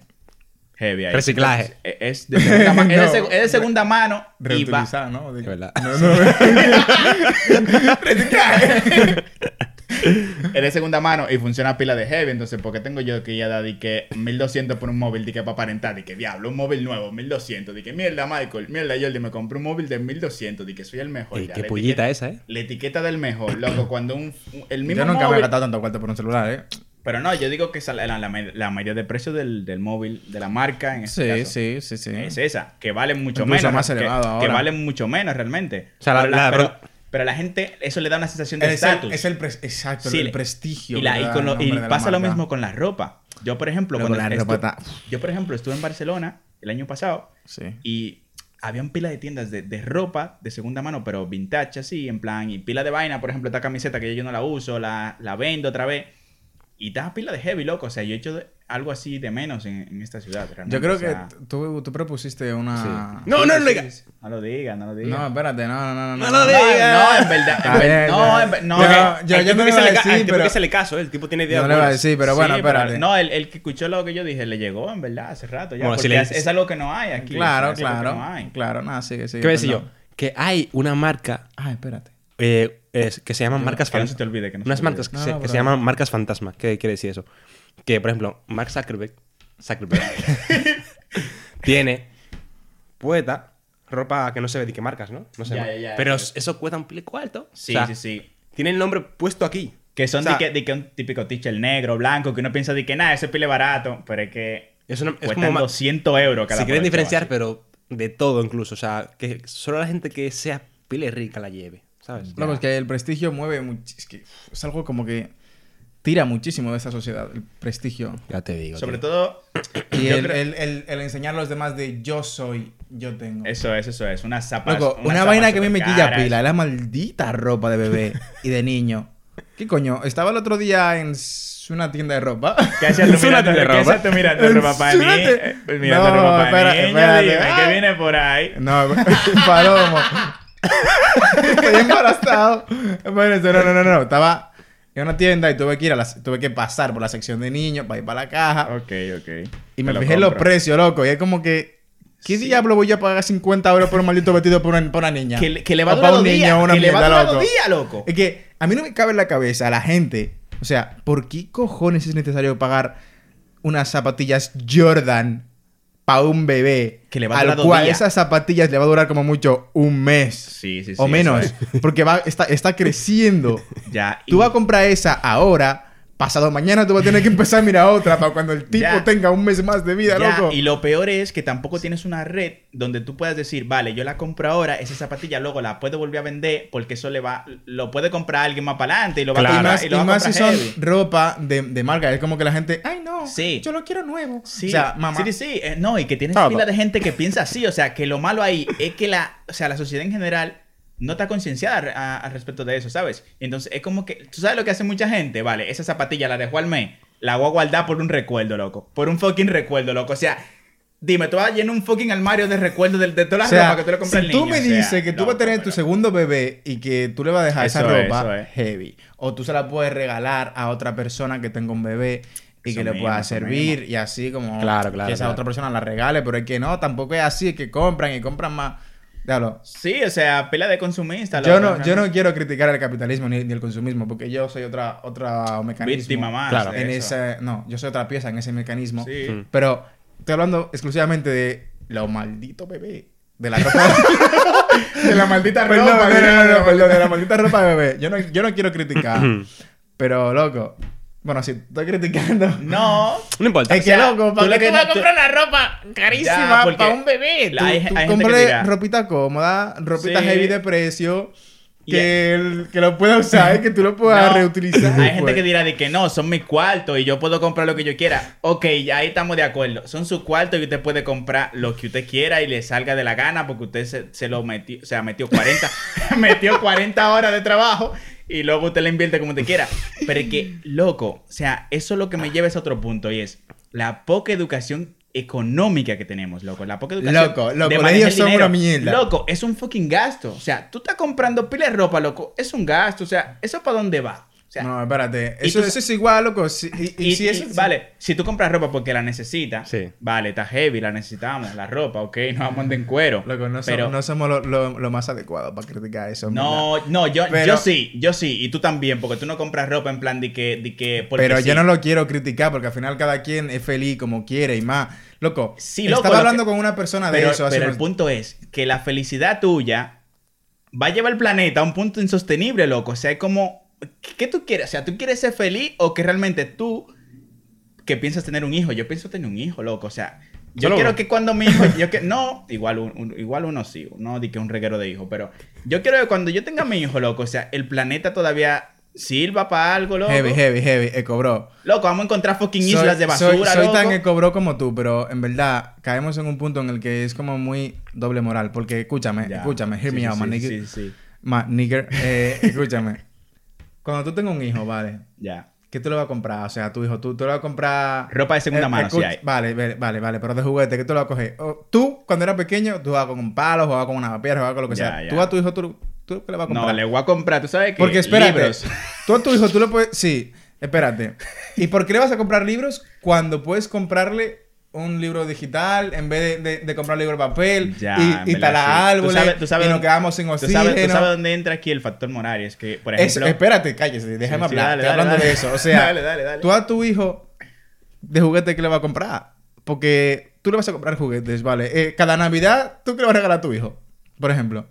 Heavy ahí. Reciclaje. Es- Es de segunda, ma- es de No. seg- es de segunda mano y va... Reutilizar, ¿no? De- verdad. No, no. Es de segunda mano y funciona a pila de heavy. Entonces, ¿por qué tengo yo que ya dar di que 1200 por un móvil? Di que para aparentar, di que diablo, un móvil nuevo, 1200. Di que mierda, Michael, mierda, Jordi, me compré un móvil de 1200. Di que soy el mejor. Ey, ya, qué etiqueta- esa, ¿eh? La etiqueta del mejor, loco. Cuando un, un- el mismo Yo nunca me he móvil- gastado tanto cuarto por un celular, ¿eh? Pero no, yo digo que esa- la, la, la mayoría de precio del, del móvil, de la marca, en este Sí, caso, sí, sí, sí. es esa, que vale mucho Incluso menos. más que- elevado que, ahora. vale mucho menos realmente. O sea, la- pero, la- pero, pero a la gente eso le da una sensación de estatus. es el exacto, Sí, el prestigio. Y, la- con lo- pasa lo mismo con la ropa. Yo, por ejemplo, Luego cuando la estu- ropa está- yo, por ejemplo, estuve en Barcelona el año pasado Sí. y había un pila de tiendas de, de ropa de segunda mano, pero vintage así, en plan, y pila de vaina, por ejemplo, esta camiseta que yo no la uso, la, la vendo otra vez. Y da pila de heavy, loco. O sea, yo he hecho de- algo así de menos en, en esta ciudad. realmente. Yo creo O sea, que tú, tú propusiste una... No, no lo digas. No lo digas, no lo digas. No, espérate, no, no, no. No no, lo No, digas. no, en verdad. Está en ver- no, en ver- no, Yo- que- yo- tipo no que se le ca- al tipo pero- que se le caso, el tipo tiene ideas No le iba a buenas. decir, pero Sí, bueno, espérate. No, el, el que escuchó lo que yo dije le llegó, en verdad, hace rato ya. Bueno, porque si le- es, es algo que no hay aquí. Claro, o sea, claro. no hay. Claro, nada, sigue, sigue. ¿Qué voy a decir yo? Que hay una marca Ah, espérate. eh, es- que se llaman marcas que no se te olvide, que no se Unas te marcas que, se, No, no, que se llaman marcas fantasma. ¿Qué quiere decir eso? Que, por ejemplo, Mark Zuckerberg, Zuckerberg tiene puesta ropa que no se ve de qué marcas, ¿no? No sé. Ya, ya, ya, pero eso eso cuesta un pile cuarto. Sí, O sea, sí, sí. Tiene el nombre puesto aquí. Que son O sea, de, que, de que un típico teacher negro, blanco, que uno piensa de que nada, ese pile barato, pero es que Es una- es como ma- 200 euros cada Si quieren diferenciar, así. pero de todo incluso. O sea, que solo la gente que sea pile rica la lleve. ¿Sabes? No, pues que el prestigio mueve much- es que es algo como que tira muchísimo de esta sociedad, el prestigio. Ya te digo. Sobre tío. todo, Y el, creo- el- el- el enseñar a los demás de yo soy, yo tengo. eso es, eso es. Unas zapas. Loco, una zapas vaina que a mí me quilla pila, la maldita ropa de bebé y de niño. ¿Qué coño? Estaba el otro día en una tienda de ropa. ¿Qué hacías tú una mirando, de ¿qué ropa. tú mirando ropa para mí? Eh, pues mirando No, ropa para Ay. que viene por ahí. No, palomo. Estoy embarazado. Bueno, no, no, no, no. Estaba en una tienda y tuve que ir a la, tuve que pasar por la sección de niños para ir para la caja. Ok, ok. Y me lo fijé en los precios, loco. Y es como que. ¿Qué diablo voy a pagar 50 euros por un maldito vestido por una, por una niña? Que, le- que le va a durar un niño una Que le va a mierda, durar días, loco. Es que a mí no me cabe en la cabeza a la gente. O sea, ¿por qué cojones es necesario pagar unas zapatillas Jordan para un bebé? Que le va a al durar dos cual días. esas zapatillas le va a durar como mucho un mes. Sí, sí, sí. o menos. Porque va, está, está creciendo. Ya. Tú y- vas a comprar esa ahora. Pasado mañana tú vas a tener que empezar a mirar otra para cuando el tipo Ya. tenga un mes más de vida, Ya, loco. y lo peor es que tampoco tienes una red donde tú puedas decir, vale, yo la compro ahora, esa zapatilla luego la puedo volver a vender porque eso le va, lo puede comprar alguien más para adelante y lo va Claro. a Y comprar más, y y lo a si son heavy. ropa de, de marca. Es como que la gente, ay no, Sí. yo lo quiero nuevo. Sí, O sea, mamá. sí, sí, sí. Eh, no, y que tienes Todo. pila de gente que piensa así. O sea, que lo malo ahí es que la, o sea, la sociedad en general no está concienciada al respecto de eso, ¿sabes? Entonces, es como que, ¿tú sabes lo que hace mucha gente? Vale, esa zapatilla la dejó al mes, la voy a guardar por un recuerdo, loco. Por un fucking recuerdo, loco. O sea, dime, tú vas a llenar un fucking armario de recuerdos de, de todas O las sea, ropas que tú le compras si al tú niño. me o sea, dices que tú vas a tener tu segundo bebé y que tú le vas a dejar esa Eso ropa es. heavy, o tú se la puedes regalar a otra persona que tenga un bebé y Eso que le pueda servir mismo. y así como Claro, claro, que esa claro. otra persona la regale, pero es que no, tampoco es así, es que compran y compran más. Diablo, Sí, o sea, pila de consumista. Yo no, yo no quiero criticar el capitalismo ni, ni el consumismo, porque yo soy otra, otra mecanismo. Víctima más Claro. En ese, no, yo soy otra pieza en ese mecanismo. Sí. Mm. Pero estoy hablando exclusivamente de lo maldito bebé. De la ropa. De la maldita perdón, ropa. no, no, no, no, perdón, de la maldita ropa de bebé. Yo no, yo no quiero criticar. pero, loco. Bueno, si estoy criticando. No, No importa. Es que, loco, ¿para qué tú vas a tú- comprar la ropa carísima para un bebé? Tú, hay- tú hay dirá- ropita cómoda, ropita Sí. heavy de precio, que, el- que lo pueda usar y que tú lo puedas No, reutilizar. Hay gente pues. que dirá de que no, son mis cuartos y yo puedo comprar lo que yo quiera. Ok, ya ahí estamos de acuerdo. Son sus cuartos y usted puede comprar lo que usted quiera y le salga de la gana porque usted se, se lo metió, o sea, metió 40, metió 40 horas de trabajo y luego usted le invierte como usted quiera. Pero es que, loco, o sea, eso es lo que me lleva a ese otro punto y es la poca educación económica que tenemos, loco. La poca educación. Loco, los de colegios manejar el son una mierda. Loco, es un fucking gasto. O sea, tú estás comprando pila de ropa, loco. Es un gasto. O sea, ¿eso para dónde va? O sea, no, espérate. Eso, tú- eso es igual, loco. Si- y, y y, si y- es- vale, si tú compras ropa porque la necesitas, Sí. vale, está heavy, la necesitamos, la ropa, ok, no vamos a andar en cuero. Loco, no, so- pero no somos lo, lo- lo más adecuado para criticar eso. verdad. no, no, yo, Pero- yo sí, yo sí, y tú también, porque tú no compras ropa en plan de que, de que Pero sí. yo no lo quiero criticar porque al final cada quien es feliz como quiere y más. Loco, Sí, loco, estaba hablando que- con una persona de Pero, eso hace pero el punto es que la felicidad tuya va a llevar el planeta a un punto insostenible, loco. O sea, es como, ¿qué, tú quieres? O sea, ¿tú quieres ser feliz o que realmente tú, que piensas tener un hijo? Yo pienso tener un hijo, loco. O sea, yo Solo quiero uno. que cuando mi hijo, yo que, no, igual, un- un- igual uno sí, no di que un reguero de hijo, pero yo quiero que cuando yo tenga mi hijo, loco, o sea, el planeta todavía sirva para algo, loco. Heavy, heavy, heavy, ecobro. Loco, vamos a encontrar fucking Soy- islas de basura, soy, soy loco. tan ecobro como tú, pero en verdad caemos en un punto en el que es como muy doble moral. Porque escúchame, Ya. escúchame, hear Sí, me sí, out, sí, nigga. Sí, sí, Ma, nigger, eh, escúchame. Cuando tú tengas un hijo, vale, ya. ¿qué tú le vas a comprar? O sea, a tu hijo, tú, tú le vas a comprar... Ropa de segunda Eh, mano, escuch- hay. Vale, vale, vale, vale, pero de juguete, ¿qué tú le vas a coger? O, tú, cuando eras pequeño, tú jugabas con un palo, jugabas con una piedra, jugabas con lo que Ya, sea. ya. Tú a tu hijo, tú, ¿tú qué le vas a comprar? No, le voy a comprar, tú sabes que Porque espérate, libros. tú a tu hijo, tú le puedes. Sí, espérate. ¿Y por qué le vas a comprar libros cuando puedes comprarle un libro digital en vez de, de- de comprar libro de papel Ya, y, y talar sí. Tú árboles sabes- tú sabes y nos quedamos sin ¿Tú oxígeno? sabes, tú sabes dónde entra aquí el factor moral? Es que, por Es- ejemplo... espérate, cállese, déjame Sí, sí, hablar. dale, Estoy dale, hablando dale. de eso. O sea, Dale, dale, dale. tú a tu hijo de juguete, ¿qué le vas a comprar? Porque tú le vas a comprar juguetes, ¿vale? Eh, cada Navidad, ¿tú qué le vas a regalar a tu hijo? Por ejemplo.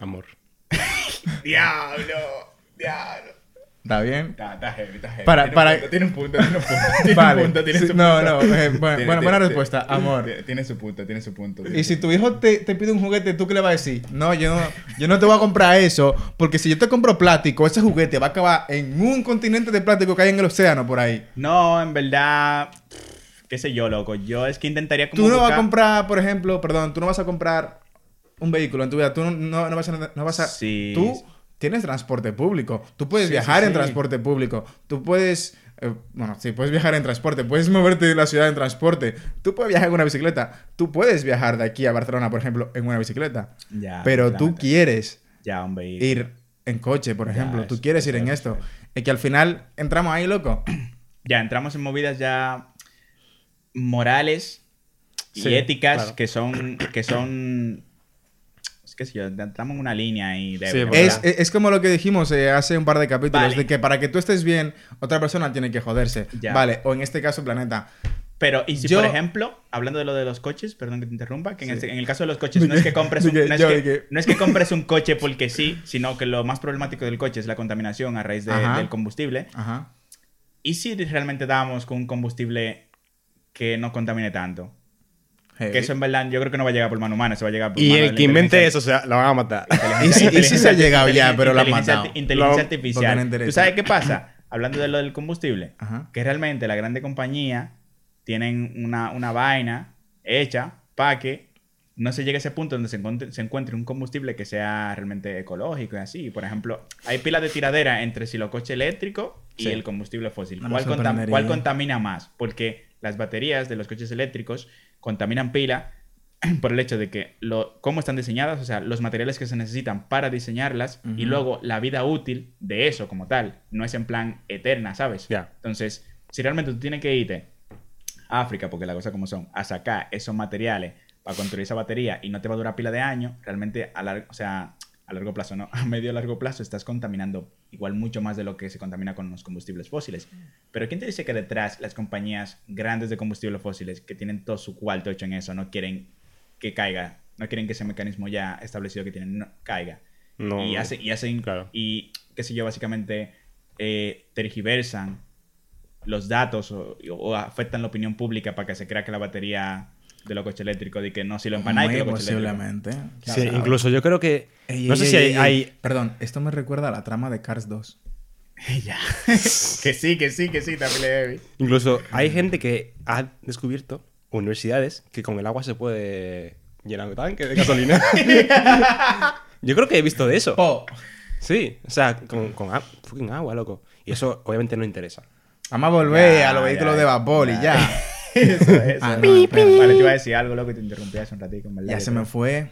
Amor. ¡Diablo! ¡Diablo! ¿Está bien? Está, está heavy, está heavy. Para- tiene, para- Un punto, tiene un punto, tiene un punto. Tiene Vale. un punto, tiene Sí, su no, punto. no, eh, bueno, Tiene- buena- tiene- respuesta, amor. tiene- su punto, tiene su punto. Y si tu hijo te, te pide un juguete, ¿tú qué le vas a decir? No yo, no, yo no te voy a comprar eso, porque si yo te compro plástico, ese juguete va a acabar en un continente de plástico que hay en el océano por ahí. No, en verdad... Qué sé yo, loco. Yo es que intentaría como Tú no vas a comprar, por ejemplo, perdón, tú no vas a comprar un vehículo en tu vida. Tú no, no- no vas, a, no vas a- Sí. Tú tienes transporte público. Tú puedes Sí, viajar sí, en transporte público. Tú puedes... eh, bueno, sí, puedes viajar en transporte. Puedes moverte de la ciudad en transporte. Tú puedes viajar en una bicicleta. Tú puedes viajar de aquí a Barcelona, por ejemplo, en una bicicleta. Ya, Pero tú quieres Ya, hombre. y- ir en coche, por Ya, ejemplo. tú eso- quieres ir en es, esto. Es que al final entramos ahí, loco. ya entramos en movidas ya morales y Sí, éticas claro. que son que son que si yo entramos en una línea ahí de Sí, Es, es- es como lo que dijimos eh, hace un par de capítulos, Vale. de que para que tú estés bien, otra persona tiene que joderse. Ya. Vale, o en este caso, planeta. pero y si yo- por ejemplo hablando de lo de los coches perdón que te interrumpa que en, Sí. este- en el caso de los coches no es que- compres un, no, es que, de que- no es que compres un coche porque sí sino que lo más problemático del coche es la contaminación a raíz de- del combustible Ajá. y si realmente dábamos con un combustible que no contamine tanto Heavy. que eso en verdad yo creo que no va a llegar por mano humana se va a llegar por Y mano el la que invente eso, o sea, lo van a matar. Y si- y si se ha llegado ya, pero lo han matado. Inteligencia Lo- artificial. ¿Tú sabes qué pasa? Hablando de lo del combustible, Ajá. que realmente la grande compañía tienen una, una vaina hecha para que no se llegue a ese punto donde se encuentre, se encuentre un combustible que sea realmente ecológico y así. Por ejemplo, hay pilas de tiradera entre si los coches eléctricos y Sí. el combustible fósil. No ¿Cuál, contam- cuál contamina más? Porque las baterías de los coches eléctricos contaminan pila por el hecho de que lo, cómo están diseñadas, o sea, los materiales que se necesitan para diseñarlas y luego la vida útil de eso como tal, no es en plan eterna, ¿sabes? Entonces, si realmente tú tienes que irte a África, porque la cosa como son, a sacar esos materiales para construir esa batería y no te va a durar pila de años, realmente a largo, o sea, a largo plazo, no, a medio largo plazo estás contaminando igual mucho más de lo que se contamina con los combustibles fósiles. Pero ¿quién te dice que detrás las compañías grandes de combustibles fósiles que tienen todo su cuarto hecho en eso no quieren que caiga, no quieren que ese mecanismo ya establecido que tienen no, caiga? No, y, no. hacen, y hacen, Claro. y qué sé yo, básicamente eh, tergiversan los datos o, o afectan la opinión pública para que se crea que la batería de los coches eléctricos y que no si lo empanáis que eléctricos. posiblemente. Sí, Claro. incluso yo creo que. Ey, no ey, sé ey, si hay. ey, ey. hay- Perdón, esto me recuerda a la trama de Cars 2. ya. que sí, que sí, que sí, también le heavy. Incluso hay gente que ha descubierto universidades que con el agua se puede llenar un tanque de gasolina. Yo creo que he visto de eso. Po. Sí, o sea, con, con a- fucking agua, loco. Y eso obviamente no interesa. Vamos a volver Ya, a los ya, vehículos de vapor y ya. Ya. Eso, eso. Ah, no, espera. Vale, te iba a decir algo, loco, y te interrumpí hace un ratito, en verdad. Ya se me fue.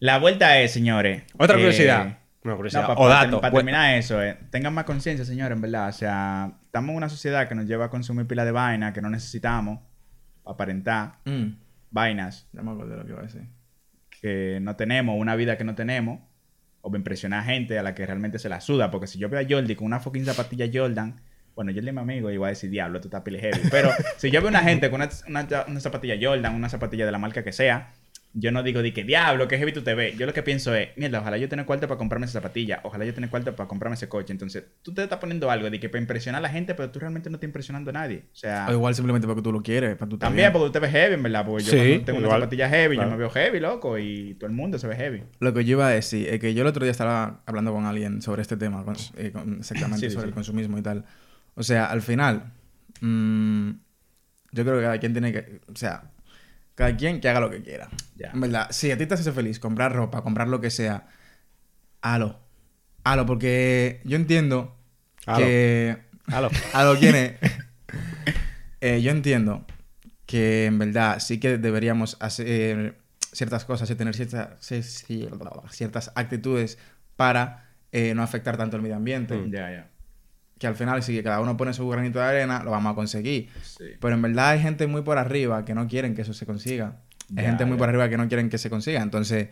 La vuelta es, señores. Otra eh, curiosidad. Una curiosidad. No, para, o dato. para Bueno, terminar eso, eh, tengan más conciencia, señor, en verdad. O sea, estamos en una sociedad que nos lleva a consumir pila de vaina que no necesitamos, para aparentar Mm, vainas ya me acuerdo de lo que iba a decir. que no tenemos, una vida que no tenemos, o impresionar a gente a la que realmente se la suda. Porque si yo veo a Jordi con una fucking zapatilla Jordan, bueno, Jordi es mi amigo y voy a decir, diablo, tú estás pile heavy. Pero si yo veo una gente con una, una, una zapatilla Jordan, una zapatilla de la marca que sea, yo no digo, di que diablo, que heavy tú te ves. Yo lo que pienso es, mierda, ojalá yo tenga cuarto para comprarme esa zapatilla, ojalá yo tenga cuarto para comprarme ese coche. Entonces, tú te estás poniendo algo de que para impresionar a la gente, pero tú realmente no estás impresionando a nadie. O sea, O igual simplemente porque tú lo quieres, para tú estar también bien. porque tú te ves heavy, en verdad. Porque yo Sí, cuando tengo una igual. zapatilla heavy, Claro. yo me veo heavy, loco, y todo el mundo se ve heavy. Lo que yo iba a decir es que yo el otro día estaba hablando con alguien sobre este tema, con- eh, con- exactamente sí, sobre sí. el consumismo y tal. O sea, al final, mm, yo creo que cada quien tiene que. O sea, cada quien que haga lo que quiera. Ya. En verdad, si a ti te hace feliz comprar ropa, comprar lo que sea, halo. Halo, porque yo entiendo Halo. que. Halo. Halo, ¿quién es? Eh, yo entiendo que en verdad sí que deberíamos hacer ciertas cosas y tener ciertas, ciertas actitudes para eh, no afectar tanto el medio ambiente. Ya, ya. Que al final, si cada uno pone su granito de arena, lo vamos a conseguir. Sí. Pero en verdad hay gente muy por arriba que no quieren que eso se consiga. Hay gente muy por arriba que no quieren que se consiga. Entonces,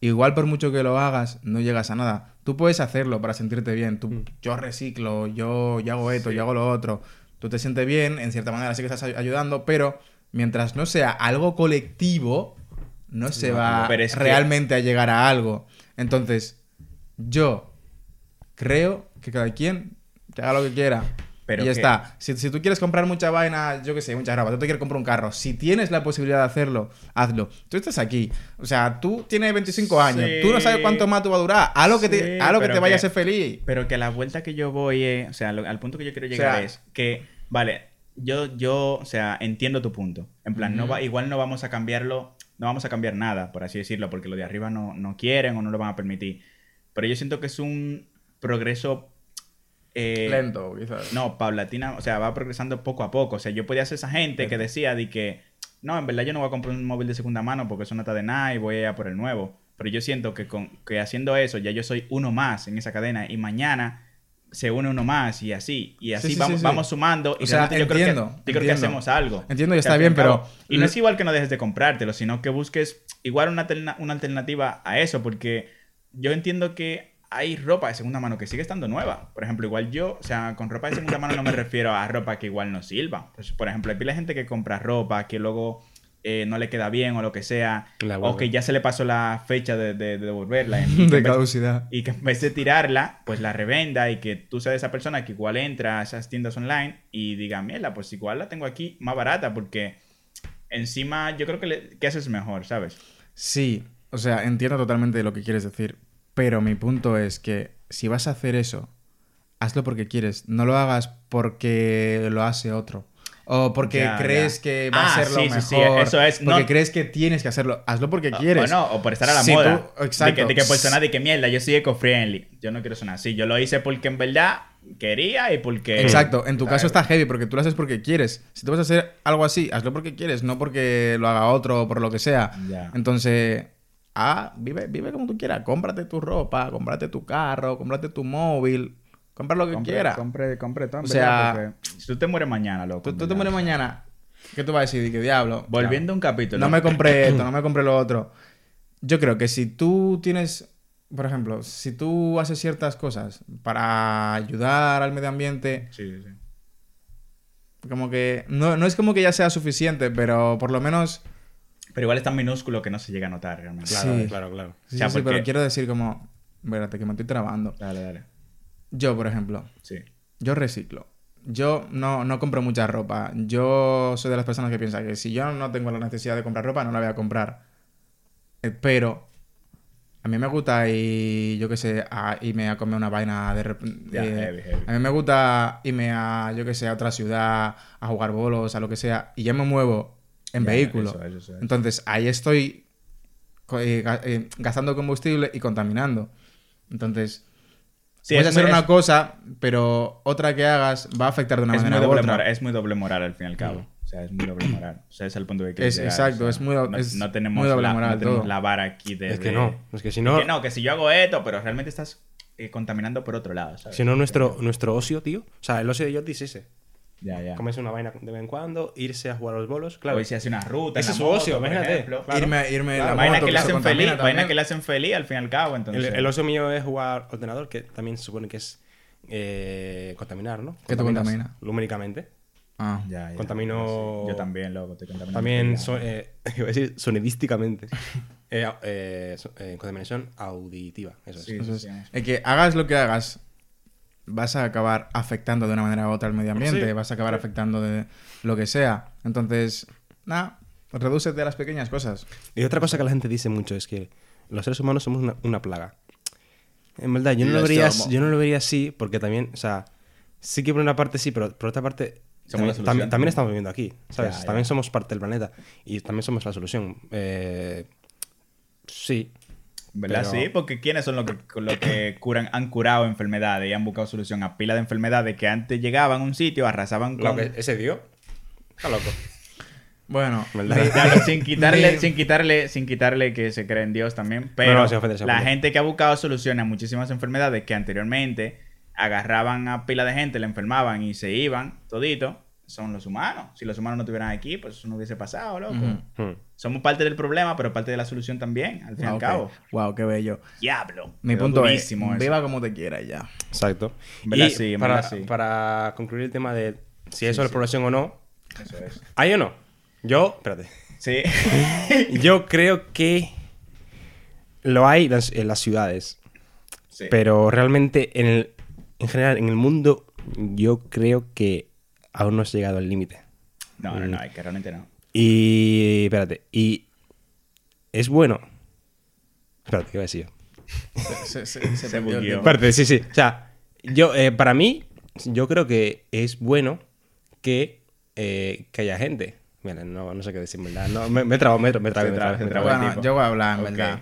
igual por mucho que lo hagas, no llegas a nada. Tú puedes hacerlo para sentirte bien. Tú, Yo reciclo, yo, yo hago esto, yo hago lo otro. Tú te sientes bien, en cierta manera sí que estás ay- ayudando, pero mientras no sea algo colectivo, no se No, va pero es que- realmente a llegar a algo. Entonces, yo creo que cada quien que haga lo que quiera. Pero y ya que- está. Si, si tú quieres comprar mucha vaina, yo qué sé, mucha ropa, tú te quieres comprar un carro, si tienes la posibilidad de hacerlo, hazlo. Tú estás aquí. O sea, tú tienes 25 años, Sí. tú no sabes cuánto más tú va a durar. Haz lo que te, haz lo que te vaya a hacer feliz. Pero que la vuelta que yo voy es, o sea, lo- al punto que yo quiero llegar sea- es que, vale, yo, yo, o sea, entiendo tu punto. En plan, no va, igual no vamos a cambiarlo, no vamos a cambiar nada, por así decirlo, porque lo de arriba no, no quieren o no lo van a permitir. Pero yo siento que es un progreso... eh, Lento, quizás. No, paulatina, o sea, va progresando poco a poco. O sea, yo podía ser esa gente que decía de que, no, en verdad yo no voy a comprar un móvil de segunda mano porque eso no está de nada y voy a ir a por el nuevo. Pero yo siento que, con, que haciendo eso ya yo soy uno más en esa cadena y mañana se une uno más y así. Y así Sí, sí, vamos, sí, sumando. Y O sea, realmente yo creo entiendo, que, yo creo que entiendo. hacemos algo. Entiendo y está bien, pero- Y no es igual que no dejes de comprártelo, sino que busques igual una, una alternativa a eso, porque yo entiendo que hay ropa de segunda mano que sigue estando nueva. Por ejemplo, igual yo, o sea, con ropa de segunda mano no me refiero a ropa que igual no sirva. Pues, por ejemplo, hay pila de gente que compra ropa que luego eh, no le queda bien o lo que sea, o que ya se le pasó la fecha de, de- de devolverla. y De caducidad. y que en vez de tirarla, pues la revenda y que tú seas esa persona que igual entra a esas tiendas online y diga, mierda, pues igual la tengo aquí más barata porque encima yo creo que, le, que eso es mejor, ¿sabes? Sí, o sea, entiendo totalmente lo que quieres decir, pero mi punto es que si vas a hacer eso, hazlo porque quieres, no lo hagas porque lo hace otro. O porque Ya, crees ya. que va Ah, a ser lo sí, sí, mejor. sí, eso es, Porque no- crees que tienes que hacerlo. Hazlo porque O- quieres. O, no, o por estar a la Si moda. tú- exacto. De que, de que por sonar de que mierda, yo soy eco-friendly. Yo no quiero sonar así. Yo lo hice porque en verdad quería y porque... Exacto, en tu ¿sabes? caso está heavy porque tú lo haces porque quieres. Si tú vas a hacer algo así, hazlo porque quieres, no porque lo haga otro o por lo que sea. Ya. Entonces, ah, vive, vive como tú quieras. Cómprate tu ropa, cómprate tu carro, cómprate tu móvil, compra lo que Compre, quieras. compre, compre todo, O sea, si tú te mueres mañana, loco. Tú, tú te mueres mañana, ¿qué tú vas a decir? ¿Y qué diablo? Volviendo a un capítulo. No me compré esto, no me compré lo otro. Yo creo que si tú tienes, por ejemplo, si tú haces ciertas cosas para ayudar al medio ambiente, Sí, sí. como que no, no es como que ya sea suficiente, pero por lo menos... Pero igual es tan minúsculo que no se llega a notar realmente. Claro, Sí. claro, claro. Sí, O sea, sí, sí, porque- pero quiero decir como... Espérate, que me estoy trabando. Dale, dale. Yo, por ejemplo, Sí. yo reciclo. Yo no, no compro mucha ropa. Yo soy de las personas que piensan que si yo no tengo la necesidad de comprar ropa, no la voy a comprar. Eh, pero a mí me gusta ir, yo qué sé, a irme a comer una vaina de... eh, heavy, heavy. A mí me gusta irme a, yo qué sé, a otra ciudad, a jugar bolos, a lo que sea, y ya me muevo en Ya, vehículo. eso, eso, eso. Entonces ahí estoy eh, eh, gastando combustible y contaminando. Entonces, Sí, puedes es hacer muy- una es- cosa, pero otra que hagas va a afectar de una es muy, manera u otra. moral, es muy doble moral al fin y al cabo. O sea, es muy doble moral. O sea, es el punto que quiero Es- llegar. exacto, O sea, es muy no, es no tenemos, muy doble la, moral no tenemos todo. la vara aquí de... Es que de- no. Es que si de no. que no, que si yo hago esto, pero realmente estás eh, contaminando por otro lado, ¿sabes? Si no, nuestro, nuestro ocio, tío. O sea, el ocio de Jordi es ese. Ya, ya. Comerse una vaina de vez en cuando, irse a jugar a los bolos. Claro. Hoy se hace una ruta. Ese es su moto, ocio, imagínate. Claro. Irme, irme en la Vaina moto, que le hacen feliz, vaina también. que le hacen feliz al fin y al cabo, El, entonces. el ocio mío es jugar ordenador, que también se supone que es eh, contaminar, ¿no? ¿Qué te contamina? Luméricamente. Ah. Ya, ya. Contamino- Sí, Yo también, loco, estoy contaminando. También, so- eh, iba a decir sonidísticamente. Eh, eh, so- eh, contaminación auditiva, eso es. Sí, Eso es, sí. es que hagas lo que hagas, vas a acabar afectando de una manera u otra al medio ambiente, Sí. vas a acabar afectando de lo que sea. Entonces, nada, redúcete a las pequeñas cosas. Y otra cosa que la gente dice mucho es que los seres humanos somos una, una plaga. En verdad, yo no, Lo lo vería, yo no lo vería así, porque también, o sea, sí que por una parte sí, pero por otra parte Somos la también, solución. también, también estamos viviendo aquí, ¿sabes? Ya, ya. También somos parte del planeta y también somos la solución. Eh, sí. ¿Verdad? Pero- Sí, porque ¿quiénes son los que, los que curan, han curado enfermedades y han buscado solución a pila de enfermedades que antes llegaban a un sitio, arrasaban Lo con... que ese dio, está loco. Bueno, sin quitarle, sin quitarle, sin quitarle que se cree en Dios también, pero No, no, la gente que ha buscado soluciones a muchísimas enfermedades que anteriormente agarraban a pila de gente, la enfermaban y se iban, todito, son los humanos. Si los humanos no estuvieran aquí, pues eso no hubiese pasado, loco. Hmm. Somos parte del problema, pero parte de la solución también, al fin y Ah, al cabo. Wow, qué bello. Diablo. Mi Quedó punto es, eso. viva como te quiera ya. Exacto. Y sí, para, sí. para concluir el tema de si eso es población o no, Eso es. ¿hay o no? Yo, espérate. Sí. Yo creo que lo hay en las- en las ciudades, Sí. pero realmente en, el, en general en el mundo yo creo que aún no has llegado al límite. No, no, no, es que realmente no. Y espérate, y es bueno. Espérate, ¿qué voy a decir? Se, se- se- se bugueó. Espérate, sí, sí. O sea, yo, eh, para mí, yo creo que es bueno que, eh, que haya gente. Mira, no, no sé qué decir, ¿verdad? No, me, me he trabado, me, Se me se me. Bueno, yo voy a hablar, en Ok. verdad.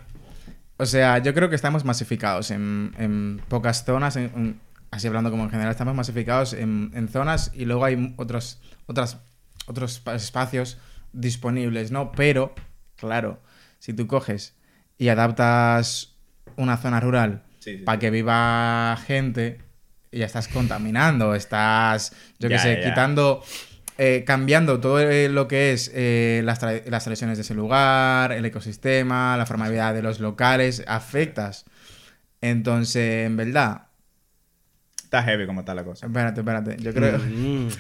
O sea, yo creo que estamos masificados en, en pocas zonas, en- así hablando como en general, estamos masificados en, en zonas y luego hay otros, otras, otros pa- espacios disponibles, ¿no? Pero, claro, si tú coges y adaptas una zona rural Sí, sí, para sí. que viva gente, ya estás contaminando, estás, yo qué sé, ya. quitando eh, cambiando todo eh, lo que es eh, las, tra- las tradiciones de ese lugar, el ecosistema, la forma de vida de los locales, afectas. Entonces, en verdad, Está heavy como está la cosa. espérate, espérate, yo creo... Mm.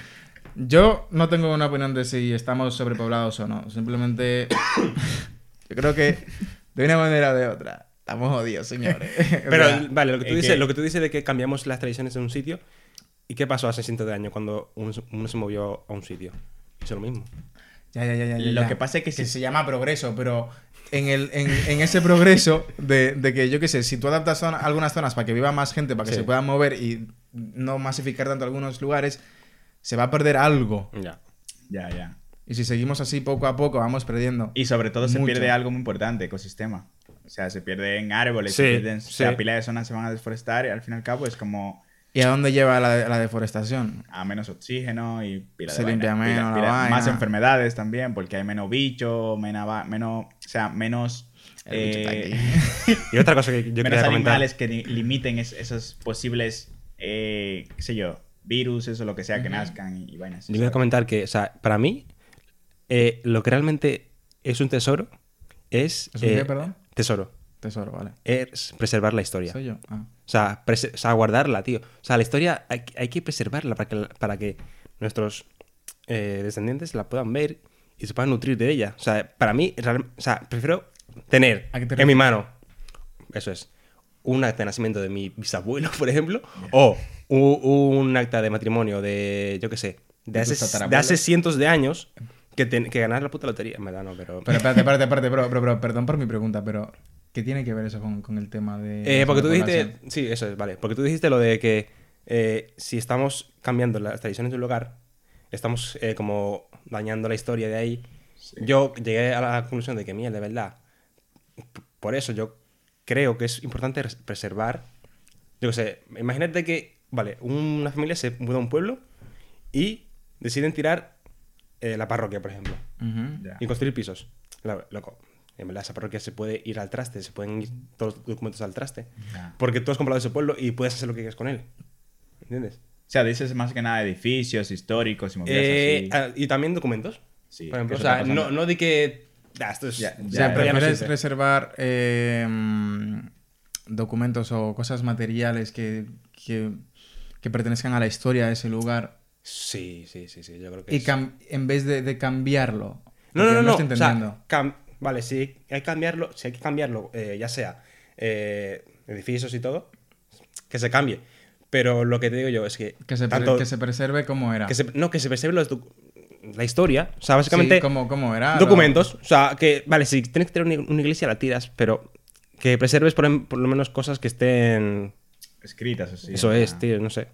Yo no tengo una opinión de si estamos sobrepoblados o no. Simplemente, yo creo que de una manera o de otra, estamos jodidos, señores. Pero, vale, lo que, tú es dices, que- lo que tú dices de que cambiamos las tradiciones en un sitio. ¿Y qué pasó hace cientos de años cuando uno, se- uno se movió a un sitio? Hizo lo mismo. Ya, ya, ya, ya, Lo ya. que pasa es que si- se llama progreso, pero en, el, en, en ese progreso de, de que, yo qué sé, si tú adaptas zona- algunas zonas para que viva más gente, para que Sí. se puedan mover y no masificar tanto algunos lugares, se va a perder algo. Ya. Ya, ya. Y si seguimos así poco a poco, vamos perdiendo. Y sobre todo se Mucho. pierde algo muy importante, ecosistema. O sea, se pierden árboles, Sí, se pierden, o sea, sí. pila de zonas se van a desforestar y al fin y al cabo es como ¿Y a dónde lleva la, la deforestación? a menos oxígeno y pila Se de limpia vaina, menos pila- la pila- vaina. más enfermedades también porque hay menos bichos, menos, va- menos, o sea, menos El bicho está eh, aquí. Y otra cosa que yo menos quería comentar. animales que limiten es- esos posibles, eh, qué sé yo, virus, eso, lo que sea, que nazcan y, y vainas. Yo quería comentar que, o sea, para mí, eh, lo que realmente es un tesoro es. ¿Es un eh, qué, perdón? Tesoro. Tesoro, vale. Es preservar la historia. Soy yo. Ah. O sea, o sea, guardarla, tío. O sea, la historia hay, que- hay que preservarla para que, para que nuestros eh, descendientes la puedan ver y se puedan nutrir de ella. O sea, para mí, real- o sea, prefiero tener ¿A en mi mano, eso es, un acta de nacimiento de mi bisabuelo, por ejemplo, o un, acta de matrimonio de, yo qué sé, de hace, de hace cientos de años que, ten- que ganar la puta lotería. En verdad, no, pero... Pero espérate, espérate, espérate, pero, pero, pero, perdón por mi pregunta, pero ¿qué tiene que ver eso con, con el tema de... Eh, porque tú dijiste, sí, eso es, vale. Porque tú dijiste lo de que eh, si estamos cambiando las tradiciones de un lugar, estamos eh, como dañando la historia de ahí. Yo llegué a la conclusión de que, mierda, de verdad. Por eso yo creo que es importante res- preservar. Yo qué sé, imagínate que, vale, una familia se muda a un pueblo y deciden tirar eh, la parroquia, por ejemplo Ujú. Ya. y construir pisos. La- loco, en verdad esa parroquia se puede ir al traste, se pueden ir todos los documentos al traste. Porque tú has comprado ese pueblo y puedes hacer lo que quieras con él. ¿Entiendes? O sea, dices más que nada edificios históricos y movidas Eh, así. ah, y también documentos. Sí, Por ejemplo, o sea, no, no de que. "Ah, esto es. Ya, O ya, sea, ya no prefieres sirve". reservar eh, documentos o cosas materiales que, que, que pertenezcan a la historia de ese lugar Sí, sí, sí, sí. Yo creo que y es- en vez de, de cambiarlo. No, no, no, no. estoy o sea, entendiendo. vale, si hay que cambiarlo, si hay que cambiarlo, eh, ya sea eh, edificios y todo, que se cambie. Pero lo que te digo yo es que. que, se tanto- que se preserve como era. que se- no, que se preserve los la historia. O sea, básicamente. Sí, como, como era. documentos. O sea, que. Vale, si tienes que tener una, una iglesia, la tiras, pero. Que preserves por, em- por lo menos cosas que estén. Escritas así. Eso o es, tío, no sé.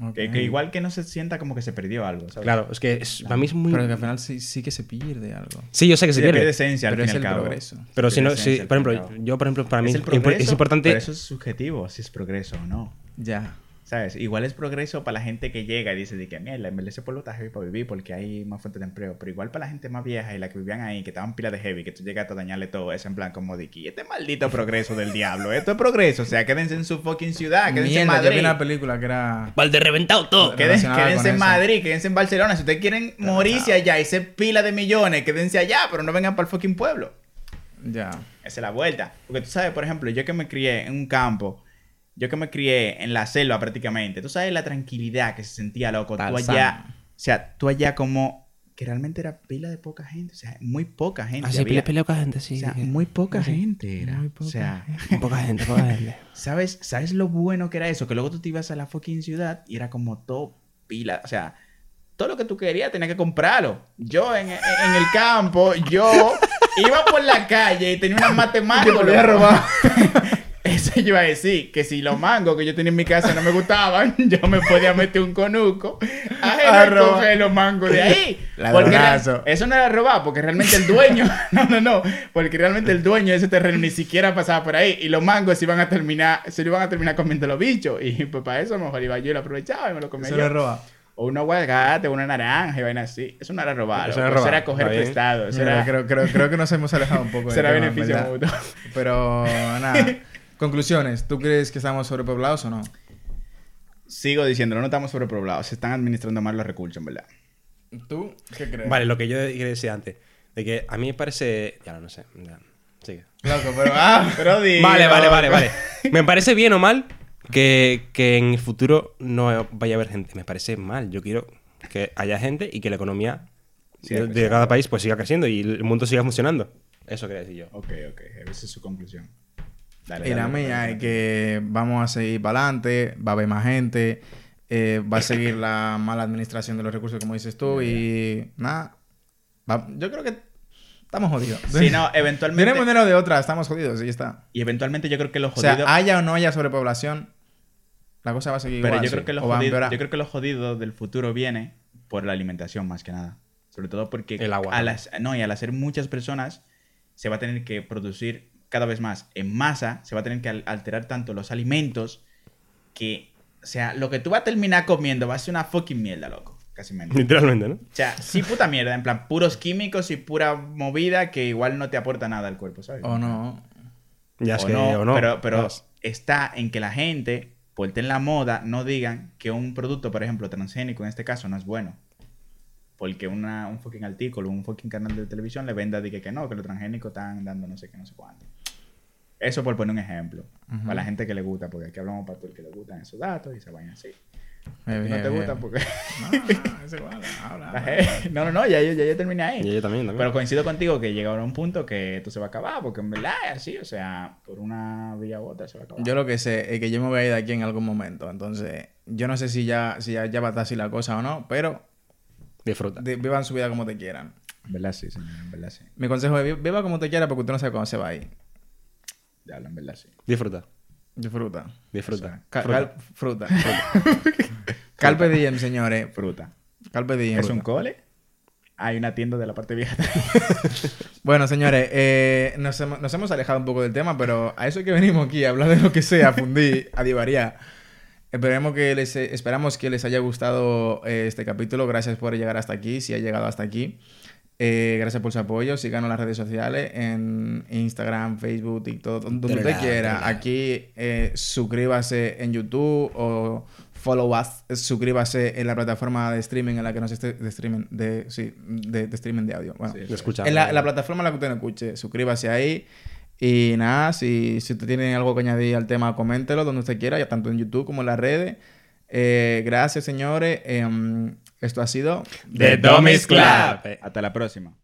Ok. Que, que igual que no se sienta como que se perdió algo, ¿sabes? Claro, es que es- para mí es muy. Pero que al final sí, sí que se pierde algo. Sí, yo sé que se Se pierde pierde. esencia al Pero fin es el al cabo. progreso. Pero si no, si, por al ejemplo, al yo, por ejemplo, para mí es el progreso, es importante. Pero eso es subjetivo, si es progreso o no. Ya. ¿Sabes? Igual es progreso para la gente que llega y dice de que, mierda, en ese pueblo está heavy para vivir porque hay más fuentes de empleo. Pero igual para la gente más vieja y la que vivían ahí, que estaban pila de heavy, que tú llegas a dañarle todo, es en plan como de que este maldito progreso del diablo. Esto es progreso. O sea, quédense en su fucking ciudad, quédense en Mierda, yo vi Madrid. una película que era. Valde reventado todo. Quédense en eso. Madrid, quédense en Barcelona. Si ustedes quieren morirse allá y ser pila de millones, quédense allá, pero no vengan para el fucking pueblo. Ya. Esa es la vuelta. Porque tú sabes, por ejemplo, yo que me crié en un campo, yo que me crié en la selva prácticamente, tú sabes la tranquilidad que se sentía, loco. Tú allá, o sea, tú allá como que realmente era pila de poca gente, o sea, muy poca gente. Así, había. pelea, pelea con la gente, o sí. sea, que- muy poca sí. gente era. Muy o poca sea, Poca gente, poca gente. ¿sabes, ¿sabes lo bueno que era eso? Que luego tú te ibas a la fucking ciudad y era como todo pila, o sea, todo lo que tú querías tenías que comprarlo. Yo en, en- en el campo, yo iba por la calle y tenía una matemática. Que podía loco. robar. Eso yo iba a decir, que si los mangos que yo tenía en mi casa no me gustaban, yo me podía meter un conuco a, A coger los mangos de ahí. Porque Ladronazo. eso no era robar, porque realmente el dueño, no, no, no, porque realmente el dueño de ese terreno ni siquiera pasaba por ahí y los mangos se iban a terminar, se iban a terminar comiendo los bichos y pues para eso a lo mejor iba yo y lo aprovechaba y me lo comía Se yo. roba. O un aguacate, una naranja y vaina así. Eso no era robar, Eso era eso robar. era coger bien. prestado. Eso Mira, era... creo, creo, creo que nos hemos alejado un poco Será beneficio mutuo. Pero nada. Conclusiones. ¿Tú crees que estamos sobrepoblados o no? Sigo diciendo, no estamos sobrepoblados, se están administrando mal los recursos, en verdad. ¿Tú qué crees? Vale, lo que yo quería decir antes. De que a mí me parece. Ya no, sé. ya, Sigue. Loco, pero. Ah, Pero di, Vale, vale, vale, vale. Me parece bien o mal que, que en el futuro no vaya a haber gente. Me parece mal. Yo quiero que haya gente y que la economía Sí, de, de cada país pues siga creciendo y el mundo siga funcionando. Eso quería decir yo. Ok, ok, esa es su conclusión. Dale, Y la dale, mía dale, es que vamos a seguir para adelante, va a haber más gente, eh, va a seguir la mala administración de los recursos, como dices tú, y nada. va- yo creo que estamos jodidos. Sí, no, De eventualmente... una manera o de otra, estamos jodidos y está. Y eventualmente yo creo que lo O jodido... sea, haya o no haya sobrepoblación, la cosa va a seguir pero igual. yo sí, creo, que lo o va a jodido, empeorar. yo creo que lo jodido del futuro viene por la alimentación más que nada. Sobre todo porque El agua no, y al hacer muchas personas se va a tener que producir cada vez más en masa, se va a tener que al- alterar tanto los alimentos que, o sea, lo que tú vas a terminar comiendo va a ser una fucking mierda, loco. Casi menos. Literalmente, ¿no? O sea, sí puta mierda, en plan, puros químicos y pura movida que igual no te aporta nada al cuerpo, ¿sabes? O no. Ya es o que no, o no. pero, pero está en que la gente, por en la moda, no digan que un producto, por ejemplo, transgénico en este caso, no es bueno. Porque una, un fucking artículo, un fucking canal de televisión le venda de que, que no, que los transgénicos están dando no sé qué, no sé cuánto. Eso por poner un ejemplo. Para la gente que le gusta, porque aquí hablamos para todo el que le gustan esos datos y se vayan así. Eh, no bien, te gusta bien. porque... No, no, es igual, habla, la habla. gente- no, no, no, ya yo, ya yo terminé ahí. Yo también, también. Pero coincido contigo que llega a un punto que esto se va a acabar, porque en verdad es así, o sea, por una vía u otra se va a acabar. Yo lo que sé es que yo me voy a ir de aquí en algún momento. Entonces, yo no sé si ya, si ya, ya va a estar así la cosa o no, pero Disfruta. de- vivan su vida como te quieran. En verdad sí, señor, en verdad sí. Mi consejo es vi- viva como te quiera porque usted no sabe cuándo se va a ir. Diablo, en verdad sí. Disfruta. Disfruta. Disfruta. Fruta. cal- fruta. Carpe diem, señores. Fruta. Carpe diem. ¿Es un cole? Hay una tienda de la parte vieja. Bueno, señores, eh, nos, hemos, nos hemos alejado un poco del tema, pero a eso que venimos aquí, a hablar de lo que sea, a fundir, a divariar. Esperemos que les, esperamos que les haya gustado eh, este capítulo. Gracias por llegar hasta aquí, si ha llegado hasta aquí. Eh, gracias por su apoyo. Síganos en las redes sociales, en Instagram, Facebook, TikTok, donde usted quiera. Aquí eh, suscríbase en YouTube o follow us, suscríbase en la plataforma de streaming en la que nos esté de streaming de, sí, de, de streaming de audio. Bueno, Sí, De en la, plataforma en la que usted nos escuche, suscríbase ahí. Y nada, si, si usted tiene algo que añadir al tema, coméntelo donde usted quiera, ya tanto en YouTube como en las redes. Eh, gracias, señores. Esto ha sido The Dummies Club. Hasta la próxima.